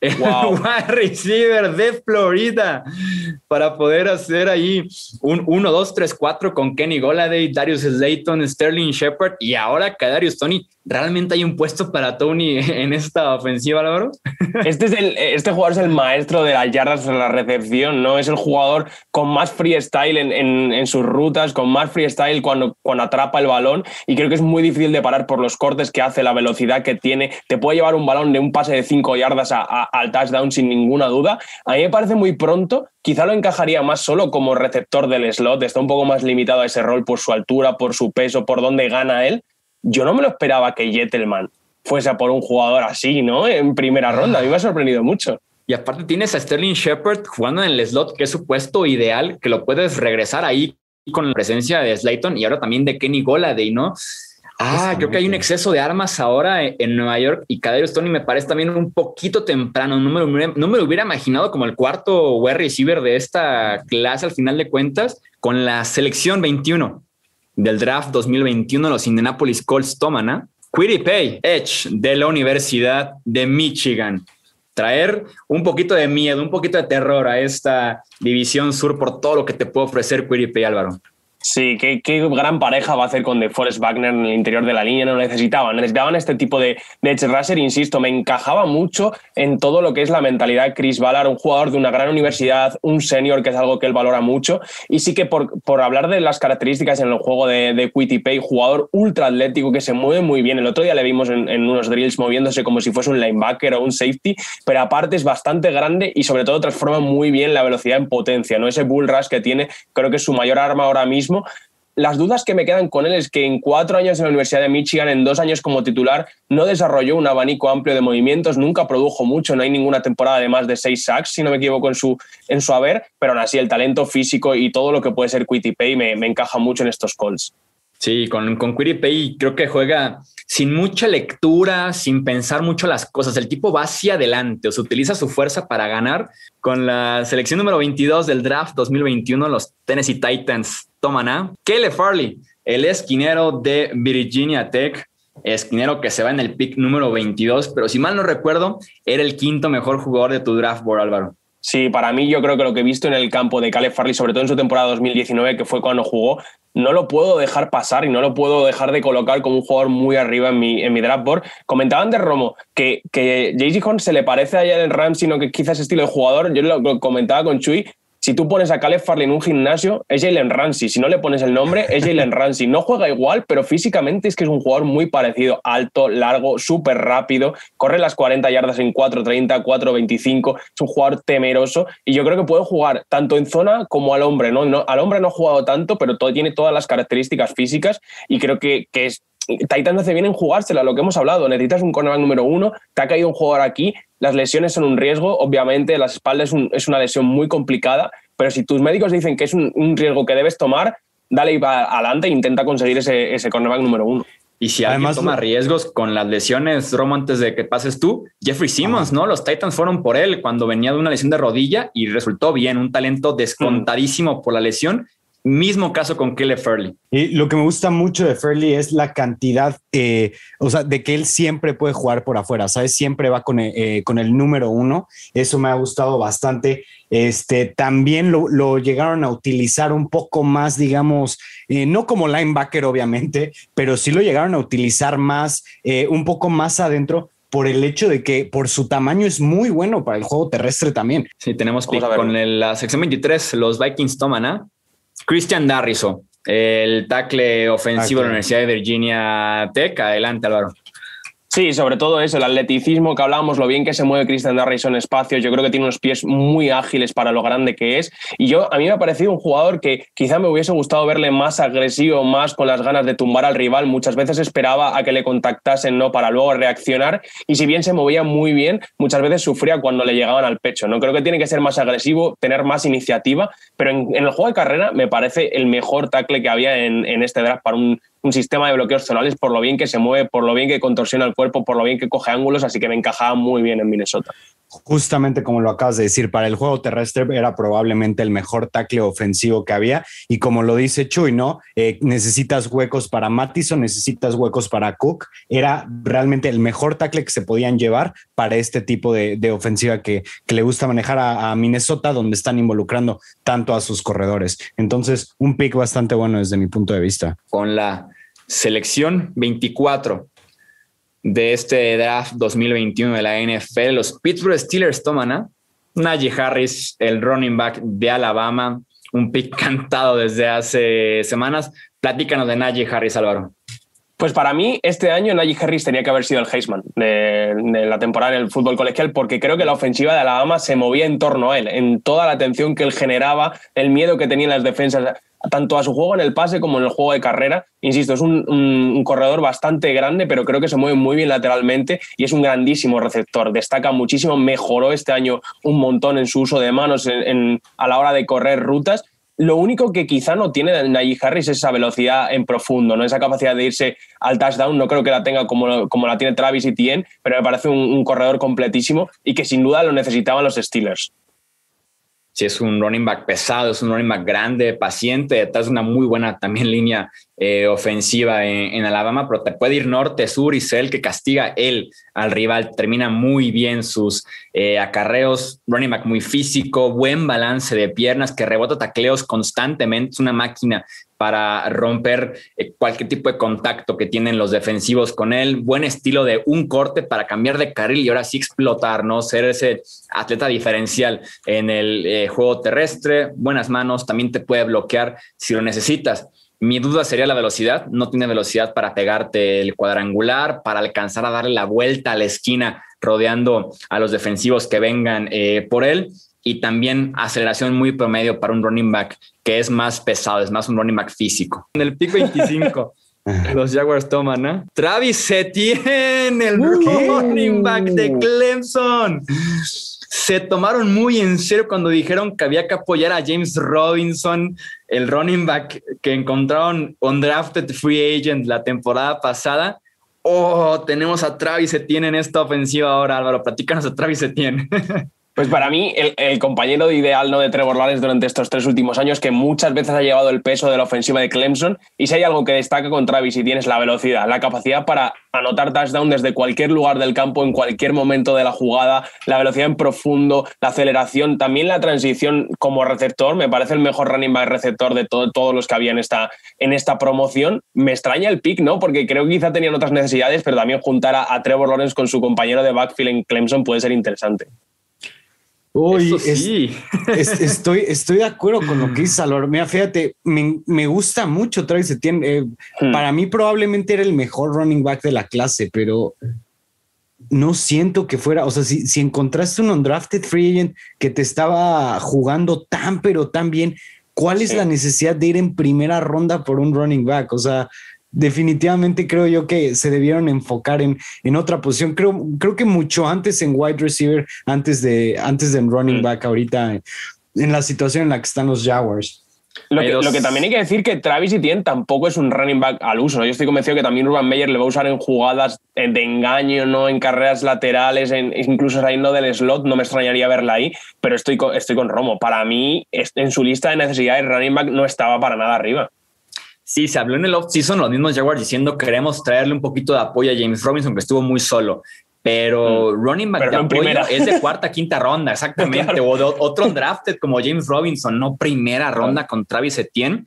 el wide receiver de Florida, para poder hacer ahí un 1, 2, 3, 4 con Kenny Goladay, Darius Slayton, Sterling Shepard y ahora que Darius Stoney ¿realmente hay un puesto para Tony en esta ofensiva, Álvaro? Este, es el, este jugador es el maestro de las yardas en la recepción, ¿no? Es el jugador con más freestyle en, en, sus rutas, con más freestyle cuando, cuando atrapa el balón y creo que es muy difícil de parar por los cortes que hace, la velocidad que tiene. Te puede llevar un balón de un pase de cinco yardas a, al touchdown sin ninguna duda. A mí me parece muy pronto, quizá lo encajaría más solo como receptor del slot, está un poco más limitado a ese rol por su altura, por su peso, por dónde gana él. Yo no me lo esperaba que Jettelman fuese a por un jugador así, ¿no? En primera ronda. A mí me ha sorprendido mucho. Y aparte tienes a Sterling Shepard jugando en el slot, que es su puesto ideal, que lo puedes regresar ahí con la presencia de Slayton y ahora también de Kenny Goladay, ¿no? Ah, creo que hay un exceso de armas ahora en Nueva York y Kadarius Tony me parece también un poquito temprano. No me, lo hubiera, no me lo hubiera imaginado como el cuarto wide receiver de esta clase al final de cuentas con la selección 21 del draft 2021 los Indianapolis Colts toman a Pay, Edge de la Universidad de Michigan. Traer un poquito de miedo, un poquito de terror a esta división sur por todo lo que te puede ofrecer Pay, Álvaro. Sí, qué, gran pareja va a hacer con DeForest Wagner en el interior de la línea. No necesitaban, necesitaban este tipo de, de edge rusher. Insisto, me encajaba mucho en todo lo que es la mentalidad Chris Ballard, un jugador de una gran universidad, un senior, que es algo que él valora mucho. Y sí que por, por hablar de las características en el juego de, de Pay, jugador ultra atlético que se mueve muy bien. El otro día le vimos en, en, unos drills moviéndose como si fuese un linebacker o un safety, pero aparte es bastante grande y sobre todo transforma muy bien la velocidad en potencia. ¿no? Ese bull rush que tiene, creo que es su mayor arma ahora mismo las dudas que me quedan con él es que en cuatro años en la Universidad de Michigan, en dos años como titular, no desarrolló un abanico amplio de movimientos, nunca produjo mucho, no hay ninguna temporada de más de seis sacks, si no me equivoco, en su, en su haber, pero aún así el talento físico y todo lo que puede ser Quitty Pay me, me encaja mucho en estos calls. Sí, con, con Pay creo que juega sin mucha lectura, sin pensar mucho las cosas. El tipo va hacia adelante, o se utiliza su fuerza para ganar. Con la selección número 22 del draft 2021, los Tennessee Titans toman a Caleb Farley, el esquinero de Virginia Tech, esquinero que se va en el pick número 22, pero si mal no recuerdo, era el quinto mejor jugador de tu draft board, Álvaro. Sí, para mí yo creo que lo que he visto en el campo de Caleb Farley, sobre todo en su temporada 2019, que fue cuando jugó, no lo puedo dejar pasar y no lo puedo dejar de colocar como un jugador muy arriba en mi, en mi draft board. Comentaban de Romo que, que J.G. Horn se le parece a Jalen Ramsey, sino que quizás estilo de jugador. Yo lo comentaba con Chuy, si tú pones a Caleb Farley en un gimnasio, es Jalen Ramsey. Si no le pones el nombre, es Jalen Ramsey. No juega igual, pero físicamente es que es un jugador muy parecido. Alto, largo, súper rápido. Corre las 40 yardas en 4.30, 4.25. Es un jugador temeroso. Y yo creo que puede jugar tanto en zona como al hombre. ¿no? no al hombre no ha jugado tanto, pero tiene todas las características físicas. Y creo que es Titans hace bien en jugársela, lo que hemos hablado. Necesitas un cornerback número uno, te ha caído un jugador aquí, las lesiones son un riesgo, obviamente, las espaldas es, una lesión muy complicada, pero si tus médicos dicen que es un, riesgo que debes tomar, dale adelante e intenta conseguir ese, ese cornerback número uno. Y si Además, toma riesgos con las lesiones, Romo, antes de que pases tú, Jeffrey Simmons, ¿no? Los Titans fueron por él cuando venía de una lesión de rodilla y resultó bien, un talento descontadísimo por la lesión Mismo caso con Kelly Fairley. Y lo que me gusta mucho de Fairley es la cantidad, eh, o sea, de que él siempre puede jugar por afuera, ¿sabes? Siempre va con, eh, con el número uno. Eso me ha gustado bastante. Este, también lo, llegaron a utilizar un poco más, digamos, eh, no como linebacker, obviamente, pero sí lo llegaron a utilizar más, un poco más adentro, por el hecho de que por su tamaño es muy bueno para el juego terrestre también. Sí, tenemos con la sección 23, los Vikings toman a Christian Darriso, el tackle ofensivo de la Universidad de Virginia Tech. Adelante, Álvaro. Sí, sobre todo eso, el atleticismo que hablábamos, lo bien que se mueve Christian Darrison en espacios, yo creo que tiene unos pies muy ágiles para lo grande que es. Y yo, a mí me ha parecido un jugador que quizá me hubiese gustado verle más agresivo, más con las ganas de tumbar al rival. Muchas veces esperaba a que le contactasen, ¿no? Para luego reaccionar. Y si bien se movía muy bien, muchas veces sufría cuando le llegaban al pecho, ¿no? Creo que tiene que ser más agresivo, tener más iniciativa, pero en, el juego de carrera me parece el mejor tackle que había en este draft para un un sistema de bloqueos zonales por lo bien que se mueve, por lo bien que contorsiona el cuerpo, por lo bien que coge ángulos, así que me encajaba muy bien en Minnesota. Justamente como lo acabas de decir, para el juego terrestre era probablemente el mejor tackle ofensivo que había y como lo dice Chuy, ¿no? Eh, necesitas huecos para Mattison, necesitas huecos para Cook, era realmente el mejor tackle que se podían llevar para este tipo de, ofensiva que, le gusta manejar a, Minnesota, donde están involucrando tanto a sus corredores. Entonces, un pick bastante bueno desde mi punto de vista. Con la Selección 24. De este draft 2021 de la NFL. Los Pittsburgh Steelers toman a Najee Harris, el running back de Alabama, un pick cantado desde hace semanas. Platícanos de Najee Harris, Álvaro. Pues para mí, este año Najee Harris tenía que haber sido el Heisman de, la temporada en el fútbol colegial, porque creo que la ofensiva de Alabama se movía en torno a él, en toda la atención que él generaba, el miedo que tenían las defensas, tanto a su juego en el pase como en el juego de carrera. Insisto, es un, corredor bastante grande, pero creo que se mueve muy bien lateralmente y es un grandísimo receptor. Destaca muchísimo, mejoró este año un montón en su uso de manos a la hora de correr rutas lo único que quizá no tiene Najee Harris es esa velocidad en profundo, ¿no? esa capacidad de irse al touchdown. No creo que la tenga como, como la tiene Travis Etienne, pero me parece un corredor completísimo y que sin duda lo necesitaban los Steelers si es un running back pesado, es un running back grande, paciente, detrás de una muy buena también línea eh, ofensiva en, Alabama, pero te puede ir norte, sur y ser el que castiga él al rival. Termina muy bien sus eh, acarreos, running back muy físico, buen balance de piernas, que rebota tacleos constantemente, es una máquina para romper eh, cualquier tipo de contacto que tienen los defensivos con él, buen estilo de un corte para cambiar de carril y ahora sí explotar, ¿no? Ser ese atleta diferencial en el juego terrestre, buenas manos, también te puede bloquear si lo necesitas. Mi duda sería la velocidad. No tiene velocidad para pegarte el cuadrangular, para alcanzar a darle la vuelta a la esquina rodeando a los defensivos que vengan eh, por él. Y también aceleración muy promedio para un running back que es más pesado, es más un running back físico. En el pico 25. Los Jaguars toman, ¿no? Travis Etienne, el running back de Clemson se tomaron muy en serio cuando dijeron que había que apoyar a James Robinson, el running back que encontraron undrafted free agent la temporada pasada. Oh, tenemos a Travis Etienne en esta ofensiva ahora, Álvaro. Platícanos a Travis Etienne. Pues para mí, el, compañero ideal ¿no? de Trevor Lawrence durante estos tres últimos años, que muchas veces ha llevado el peso de la ofensiva de Clemson, y si hay algo que destaca con Travis y tienes la velocidad, la capacidad para anotar touchdown desde cualquier lugar del campo, en cualquier momento de la jugada, la velocidad en profundo, la aceleración, también la transición como receptor, me parece el mejor running back receptor de todos los que había en esta, en esta promoción. Me extraña el pick, ¿no? Porque creo que quizá tenían otras necesidades, pero también juntar a Trevor Lawrence con su compañero de backfield en Clemson puede ser interesante. Uy, sí. estoy, estoy de acuerdo con lo que dice Salvador. Mira, fíjate, me, gusta mucho Travis Etienne. Eh, hmm. Para mí probablemente era el mejor running back de la clase, pero no siento que fuera, o sea, si, si encontraste un undrafted free agent que te estaba jugando tan, pero tan bien, ¿cuál es la necesidad de ir en primera ronda por un running back? O sea, definitivamente creo yo que se debieron enfocar en, en otra posición. Creo, creo que mucho antes en wide receiver, antes de, antes de running mm. back, ahorita en la situación en la que están los Jaguars. Lo que, también hay que decir que Travis Etienne tampoco es un running back al uso. Yo estoy convencido que también Urban Meyer le va a usar en jugadas de engaño, no en carreras laterales, en, incluso saliendo del slot. No me extrañaría verla ahí, pero estoy con, estoy con Romo. Para mí, en su lista de necesidades, running back no estaba para nada arriba. Sí, se habló en el off-season los mismos Jaguars diciendo queremos traerle un poquito de apoyo a James Robinson, que estuvo muy solo. Pero mm. running back de apoyo es de cuarta, quinta ronda, exactamente. O otro drafted como James Robinson, no primera ronda con Travis Etienne.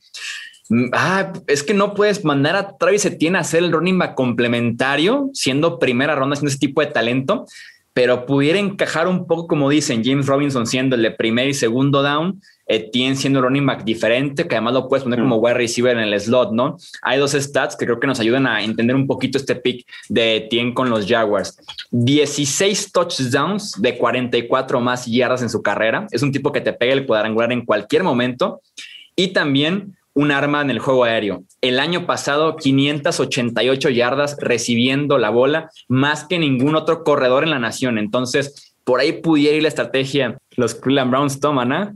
Mm, ah, es que no puedes mandar a Travis Etienne a hacer el running back complementario, siendo primera ronda, siendo ese tipo de talento, pero pudiera encajar un poco, como dicen, James Robinson siendo el de primer y segundo down, Etienne siendo running back diferente, que además lo puedes poner como mm. wide receiver en el slot, ¿no? Hay dos stats que creo que nos ayudan a entender un poquito este pick de Etienne con los Jaguars. 16 touchdowns de 44 más yardas en su carrera. Es un tipo que te pega el cuadrangular en cualquier momento. Y también un arma en el juego aéreo. El año pasado, 588 yardas recibiendo la bola, más que ningún otro corredor en la nación. Entonces, por ahí pudiera ir la estrategia. Los Cleveland Browns toman a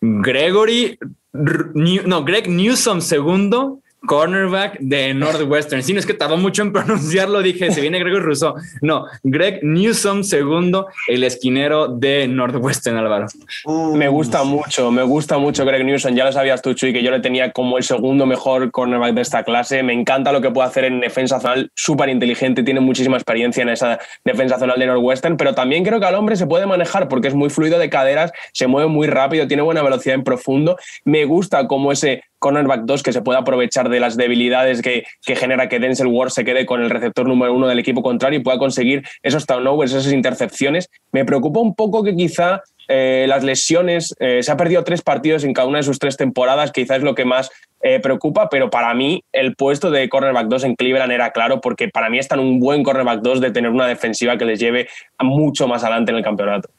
Gregory, no, Greg Newsom segundo cornerback de Northwestern. Sí, no es que tardó mucho en pronunciarlo, dije, se viene Gregory Rousseau. No, Greg Newsom, segundo, el esquinero de Northwestern, Álvaro. Me gusta mucho, me gusta mucho Greg Newsom. Ya lo sabías tú, Chuy, que yo le tenía como el segundo mejor cornerback de esta clase. Me encanta lo que puede hacer en defensa zonal, súper inteligente, tiene muchísima experiencia en esa defensa zonal de Northwestern, pero también creo que al hombre se puede manejar porque es muy fluido de caderas, se mueve muy rápido, tiene buena velocidad en profundo. Me gusta como ese cornerback 2 que se pueda aprovechar de las debilidades que, que genera que Denzel Ward se quede con el receptor número uno del equipo contrario y pueda conseguir esos turnovers, esas intercepciones. Me preocupa un poco que quizá eh, las lesiones, eh, se ha perdido tres partidos en cada una de sus tres temporadas, quizás es lo que más eh, preocupa, pero para mí el puesto de cornerback 2 en Cleveland era claro porque para mí están un buen cornerback 2 de tener una defensiva que les lleve mucho más adelante en el campeonato.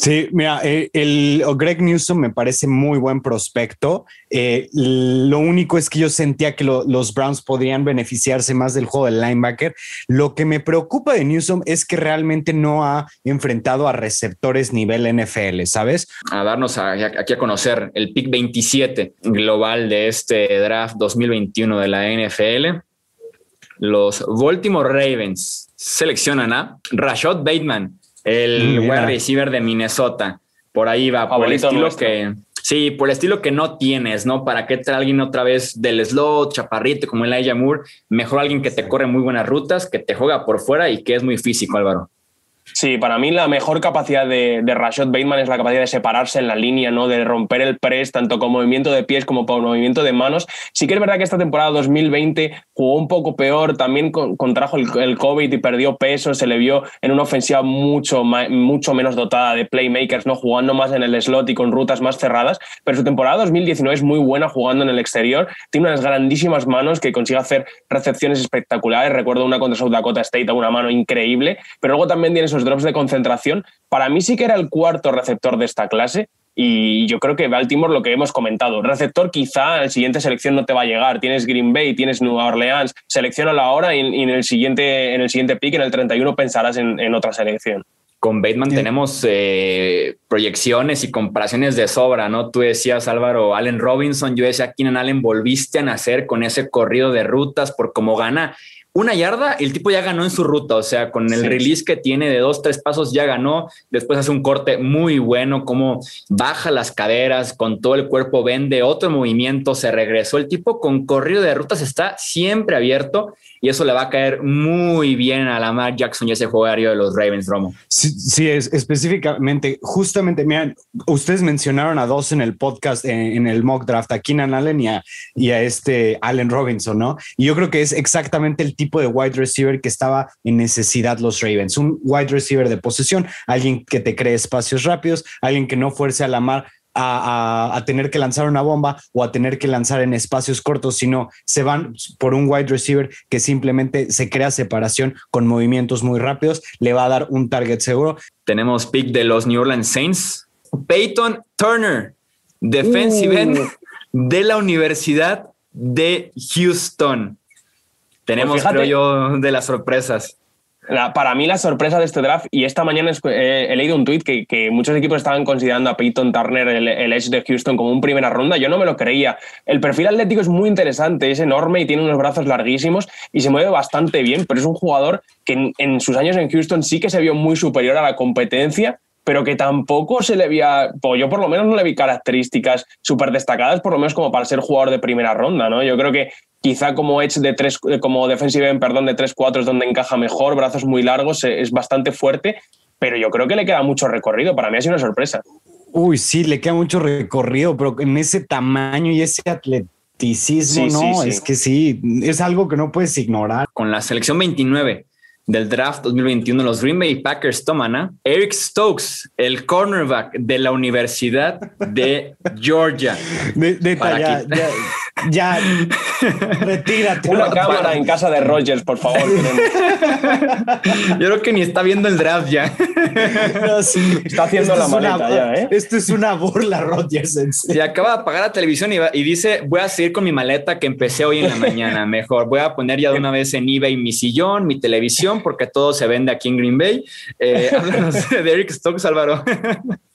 Sí, mira, eh, el Greg Newsom me parece muy buen prospecto. Eh, lo único es que yo sentía que los Browns podrían beneficiarse más del juego del linebacker. Lo que me preocupa de Newsom es que realmente no ha enfrentado a receptores nivel NFL, ¿sabes? A darnos aquí a conocer el pick 27 global de este draft 2021 de la NFL. Los Baltimore Ravens seleccionan a Rashad Bateman el wide receiver de Minnesota. Por ahí va, por el estilo que. Sí, por el estilo que no tienes, ¿no? ¿Para qué traer alguien otra vez del slot, chaparrito, como el Moore? Mejor alguien que te corre muy buenas rutas, que te juega por fuera y que es muy físico, Álvaro. Sí, para mí la mejor capacidad de, de Rashad Bateman es la capacidad de separarse en la línea, ¿no? de romper el press, tanto con movimiento de pies como con movimiento de manos. Sí que es verdad que esta temporada 2020 jugó un poco peor, también contrajo el, COVID y perdió peso, se le vio en una ofensiva mucho, mucho menos dotada de playmakers, ¿no? jugando más en el slot y con rutas más cerradas, pero su temporada 2019 es muy buena jugando en el exterior, tiene unas grandísimas manos que consigue hacer recepciones espectaculares, recuerdo una contra South Dakota State una mano increíble, pero luego también tiene esos drops de concentración, para mí sí que era el cuarto receptor de esta clase. Y yo creo que Baltimore, lo que hemos comentado, receptor quizá en la siguiente selección no te va a llegar. Tienes Green Bay, tienes Nueva Orleans, seleccionalo ahora y, y en, el siguiente, en el siguiente pick, en el 31, pensarás en, otra selección con Bateman tenemos eh, proyecciones y comparaciones de sobra, ¿no? Tú decías, Álvaro, Allen Robinson, yo decía, Keenan Allen, volviste a nacer con ese corrido de rutas por cómo gana una yarda, el tipo ya ganó en su ruta, o sea, con el release que tiene de dos, tres pasos ya ganó, después hace un corte muy bueno, como baja las caderas, con todo el cuerpo vende otro movimiento, se regresó, el tipo con corrido de rutas está siempre abierto y eso le va a caer muy bien a Lamar Jackson y ese jugario de los Ravens, Romo. Sí, es, específicamente, justamente, miren, ustedes mencionaron a dos en el podcast, en, el mock draft, a Keenan Allen y a, y a este Allen Robinson, ¿no? Y yo creo que es exactamente el tipo de wide receiver que estaba en necesidad los Ravens, un wide receiver de posesión, alguien que te cree espacios rápidos, alguien que no fuerce a Lamar a, tener que lanzar una bomba o a tener que lanzar en espacios cortos, sino se van por un wide receiver que simplemente se crea separación con movimientos muy rápidos, le va a dar un target seguro. Tenemos pick de los New Orleans Saints, Peyton Turner, defensive end uh. de la Universidad de Houston. Tenemos, pues creo yo, de las sorpresas. Para mí la sorpresa de este draft, y esta mañana eh, he leído un tuit que, muchos equipos estaban considerando a Peyton Turner, el, el, Edge de Houston, como un primera ronda, yo no me lo creía. El perfil atlético es muy interesante, es enorme y tiene unos brazos larguísimos y se mueve bastante bien, pero es un jugador que en, sus años en Houston sí que se vio muy superior a la competencia pero que tampoco se le veía, pues yo por lo menos no le vi características súper destacadas, por lo menos como para ser jugador de primera ronda, ¿no? Yo creo que Quizá como edge de tres, eh, como defensive perdón, de 3-4 es donde encaja mejor, brazos muy largos, eh, es bastante fuerte, pero yo creo que le queda mucho recorrido. Para mí ha sido una sorpresa. Uy, sí, le queda mucho recorrido, pero en ese tamaño y ese atleticismo, no, es que sí, es algo que no puedes ignorar. Con la selección 29 del draft 2021, los Green Bay Packers toman a Eric Stokes, el cornerback de la Universidad de Georgia. De, ya, retírate. Una cámara en casa de Rogers, por favor. Yo creo que ni está viendo el draft ya. Está haciendo la maleta ya, ¿eh? Esto es una burla, Rogers. Se acaba de apagar la televisión y, dice, voy a seguir con mi maleta que empecé hoy en la mañana. Mejor, voy a poner ya de una vez en eBay mi sillón, mi televisión, porque todo se vende aquí en Green Bay. Eh, de Eric Stokes, Álvaro.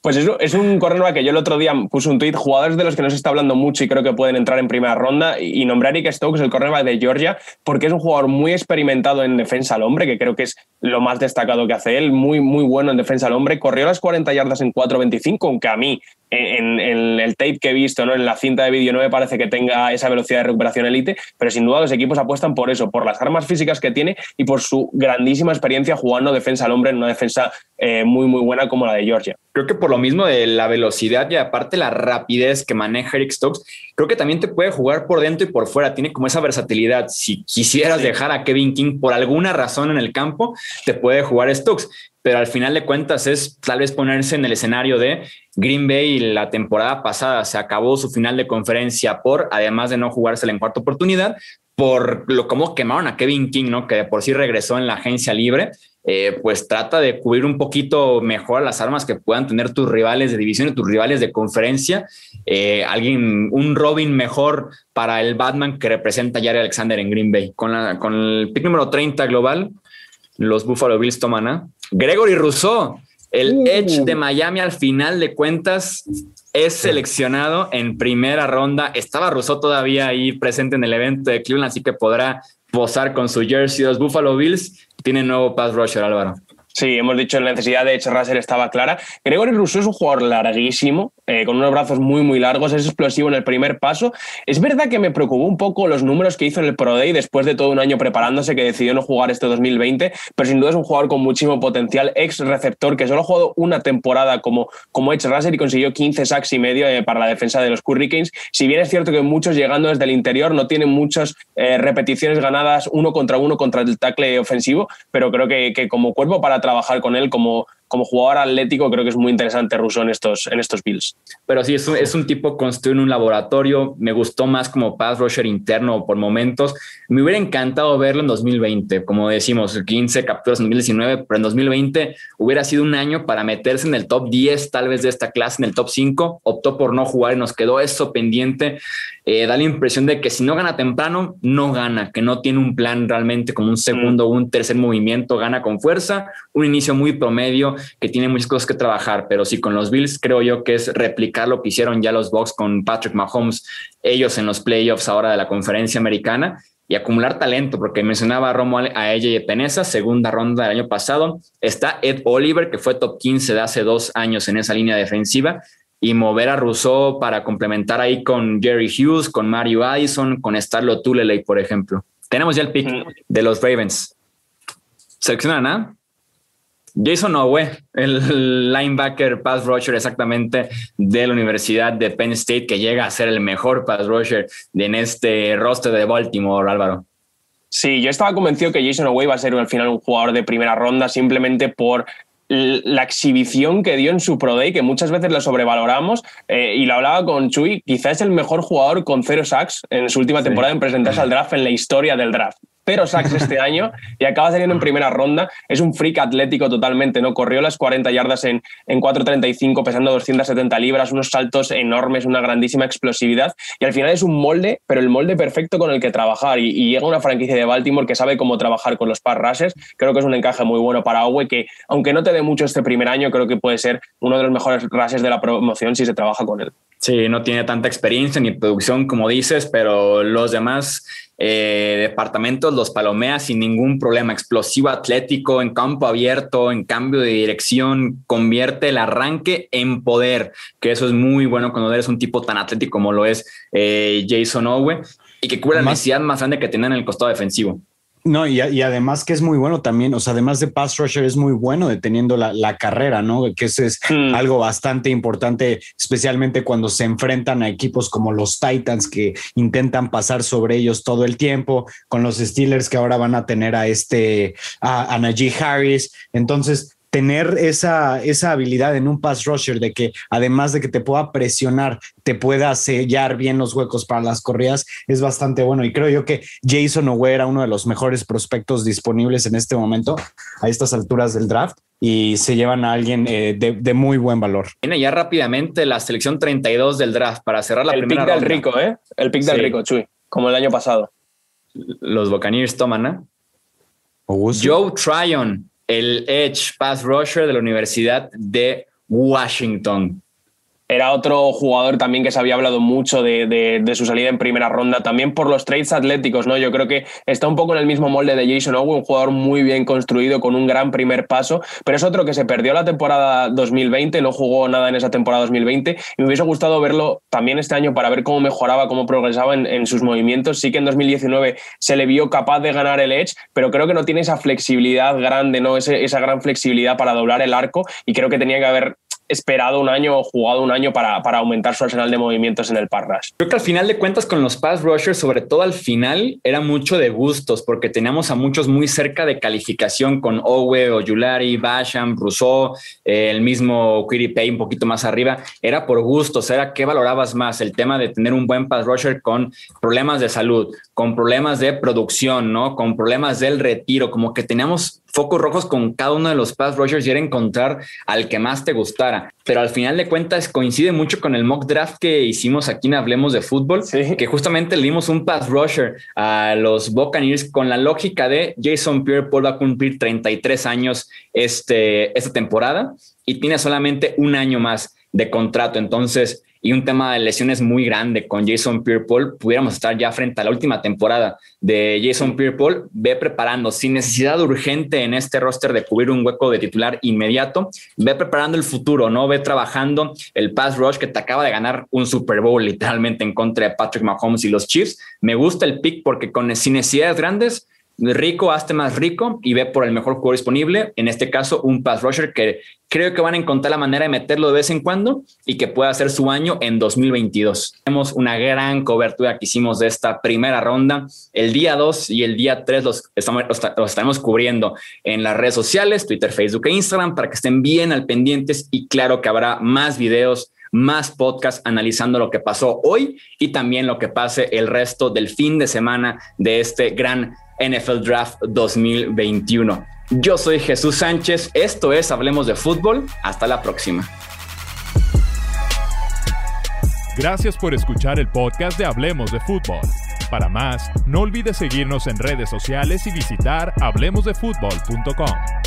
Pues es, es un cornerback que yo el otro día puse un tweet, jugadores de los que nos está hablando mucho y creo que pueden entrar en primera ronda, y, nombré a Eric Stokes, el cornerback de Georgia, porque es un jugador muy experimentado en defensa al hombre, que creo que es lo más destacado que hace él, muy, muy bueno en defensa al hombre. Corrió las 40 yardas en 4.25, aunque a mí en, el tape que he visto, ¿no? en la cinta de vídeo, no me parece que tenga esa velocidad de recuperación elite, pero sin duda los equipos apuestan por eso, por las armas físicas que tiene y por su grandísima experiencia jugando defensa al hombre en una defensa eh, muy, muy buena como la de Georgia. Creo que por lo mismo de la velocidad y aparte la rapidez que maneja Eric Stokes, creo que también te puede jugar por dentro y por fuera. Tiene como esa versatilidad. Si quisieras dejar a Kevin King por alguna razón en el campo, te puede jugar Stokes. Pero al final de cuentas es tal vez ponerse en el escenario de Green Bay la temporada pasada se acabó su final de conferencia por, además de no jugársela en cuarta oportunidad, por lo como quemaron a Kevin King, ¿no? Que por sí regresó en la agencia libre eh, pues trata de cubrir un poquito mejor las armas que puedan tener tus rivales de división y tus rivales de conferencia. Eh, alguien, un Robin mejor para el Batman que representa a Jared Alexander en Green Bay. Con, la, con el pick número 30 global, los Buffalo Bills toman a Gregory Rousseau. El uh. Edge de Miami al final de cuentas es seleccionado en primera ronda. Estaba Rousseau todavía ahí presente en el evento de Cleveland, así que podrá posar con su jersey los Buffalo Bills tiene nuevo pass rusher, Álvaro. Sí, hemos dicho la necesidad de Edge Russell estaba clara. Gregory Rousseau es un jugador larguísimo, eh, con unos brazos muy, muy largos, es explosivo en el primer paso. Es verdad que me preocupó un poco los números que hizo en el Pro Day después de todo un año preparándose, que decidió no jugar este 2020, pero sin duda es un jugador con muchísimo potencial, ex receptor, que solo ha jugado una temporada como, como Edge Russell y consiguió 15 sacks y medio eh, para la defensa de los Hurricanes. Si bien es cierto que muchos llegando desde el interior no tienen muchas eh, repeticiones ganadas uno contra uno contra el tackle ofensivo, pero creo que, que como cuerpo para trabajar con él como, como jugador atlético, creo que es muy interesante Russo en estos, en estos Bills. Pero sí, es un, es un tipo construido en un laboratorio. Me gustó más como pass rusher interno por momentos. Me hubiera encantado verlo en 2020, como decimos, 15 capturas en 2019, pero en 2020 hubiera sido un año para meterse en el top 10, tal vez de esta clase, en el top 5. Optó por no jugar y nos quedó eso pendiente. Eh, da la impresión de que si no gana temprano, no gana, que no tiene un plan realmente como un segundo o un tercer movimiento, gana con fuerza, un inicio muy promedio que tiene muchas cosas que trabajar, pero sí con los Bills creo yo que es replicar lo que hicieron ya los Bucks con Patrick Mahomes, ellos en los playoffs ahora de la conferencia americana y acumular talento, porque mencionaba a Romo a ella y Peneza, segunda ronda del año pasado. Está Ed Oliver, que fue top 15 de hace dos años en esa línea defensiva, y mover a Rousseau para complementar ahí con Jerry Hughes, con Mario Addison, con Starlo Tuleley, por ejemplo. Tenemos ya el pick de los Ravens. ¿Seleccionan a? Jason Owe, el linebacker pass rusher exactamente de la Universidad de Penn State, que llega a ser el mejor pass rusher en este roster de Baltimore, Álvaro. Sí, yo estaba convencido que Jason Owe va a ser al final un jugador de primera ronda simplemente por la exhibición que dio en su Pro Day, que muchas veces lo sobrevaloramos, eh, y lo hablaba con Chuy, quizás es el mejor jugador con cero sacks en su última temporada en presentarse al draft en la historia del draft pero sacks este año y acaba saliendo en primera ronda. Es un freak atlético totalmente, ¿no? Corrió las 40 yardas en, en 4.35, pesando 270 libras, unos saltos enormes, una grandísima explosividad. Y al final es un molde, pero el molde perfecto con el que trabajar. Y, y llega una franquicia de Baltimore que sabe cómo trabajar con los pass rushes. Creo que es un encaje muy bueno para Owe, que aunque no te dé mucho este primer año, creo que puede ser uno de los mejores rushes de la promoción si se trabaja con él. Sí, no tiene tanta experiencia ni producción como dices, pero los demás eh, departamentos los palomea sin ningún problema. Explosivo atlético, en campo abierto, en cambio de dirección, convierte el arranque en poder, que eso es muy bueno cuando eres un tipo tan atlético como lo es eh, Jason Owe y que cubre la necesidad más grande que tienen en el costado defensivo. No, y, además que es muy bueno también, o sea, además de pass rusher es muy bueno deteniendo la, la carrera, ¿no? Que eso es hmm. algo bastante importante, especialmente cuando se enfrentan a equipos como los Titans que intentan pasar sobre ellos todo el tiempo, con los Steelers que ahora van a tener a este, a, a Najee Harris. Entonces, tener esa, esa habilidad en un pass rusher de que además de que te pueda presionar, te pueda sellar bien los huecos para las corridas, es bastante bueno. Y creo yo que Jason Owe era uno de los mejores prospectos disponibles en este momento, a estas alturas del draft, y se llevan a alguien eh, de, muy buen valor. Viene ya rápidamente la selección 32 del draft para cerrar la el primera pick del rico, ¿eh? El pick del rico, Chuy, como el año pasado. Los Buccaneers toman, ¿eh? Joe Tryon, el Edge Pass Rusher de la Universidad de Washington era otro jugador también que se había hablado mucho de, su salida en primera ronda, también por los trades atléticos, ¿no? Yo creo que está un poco en el mismo molde de Jason Owen, un jugador muy bien construido, con un gran primer paso, pero es otro que se perdió la temporada 2020, no jugó nada en esa temporada 2020, y me hubiese gustado verlo también este año para ver cómo mejoraba, cómo progresaba en, sus movimientos. Sí que en 2019 se le vio capaz de ganar el Edge, pero creo que no tiene esa flexibilidad grande, ¿no? esa gran flexibilidad para doblar el arco, y creo que tenía que haber esperado un año o jugado un año para, para aumentar su arsenal de movimientos en el pass Creo que al final de cuentas con los pass rushers, sobre todo al final, era mucho de gustos porque teníamos a muchos muy cerca de calificación con Owe, Oyulari, Basham, Rousseau, eh, el mismo Pay un poquito más arriba. Era por gustos, era qué valorabas más, el tema de tener un buen pass rusher con problemas de salud, con problemas de producción, ¿no? Con problemas del retiro, como que teníamos focos rojos con cada uno de los pass rushers y era encontrar al que más te gustara. Pero al final de cuentas coincide mucho con el mock draft que hicimos aquí en Hablemos de Fútbol, que justamente le dimos un pass rusher a los Buccaneers con la lógica de Jason Pierre-Paul va a cumplir 33 años este, esta temporada y tiene solamente un año más de contrato. Entonces, y un tema de lesiones muy grande con Jason Pierre-Paul, pudiéramos estar ya frente a la última temporada de Jason Pierre-Paul, ve preparando sin necesidad urgente en este roster de cubrir un hueco de titular inmediato, ve preparando el futuro, ¿no? Ve trabajando el pass rush que te acaba de ganar un Super Bowl literalmente en contra de Patrick Mahomes y los Chiefs. Me gusta el pick porque con sin necesidades grandes rico, hazte más rico y ve por el mejor jugador disponible. En este caso, un pass rusher que creo que van a encontrar la manera de meterlo de vez en cuando y que pueda hacer su año en 2022. Tenemos una gran cobertura que hicimos de esta primera ronda. El día 2 y el día 3 los, estamos, los estaremos cubriendo en las redes sociales, Twitter, Facebook e Instagram, para que estén bien al pendientes y claro que habrá más videos más podcasts analizando lo que pasó hoy y también lo que pase el resto del fin de semana de este gran NFL Draft 2021. Yo soy Jesús Sánchez, esto es Hablemos de Fútbol, hasta la próxima. Gracias por escuchar el podcast de Hablemos de Fútbol. Para más, no olvides seguirnos en redes sociales y visitar hablemosdefutbol.com.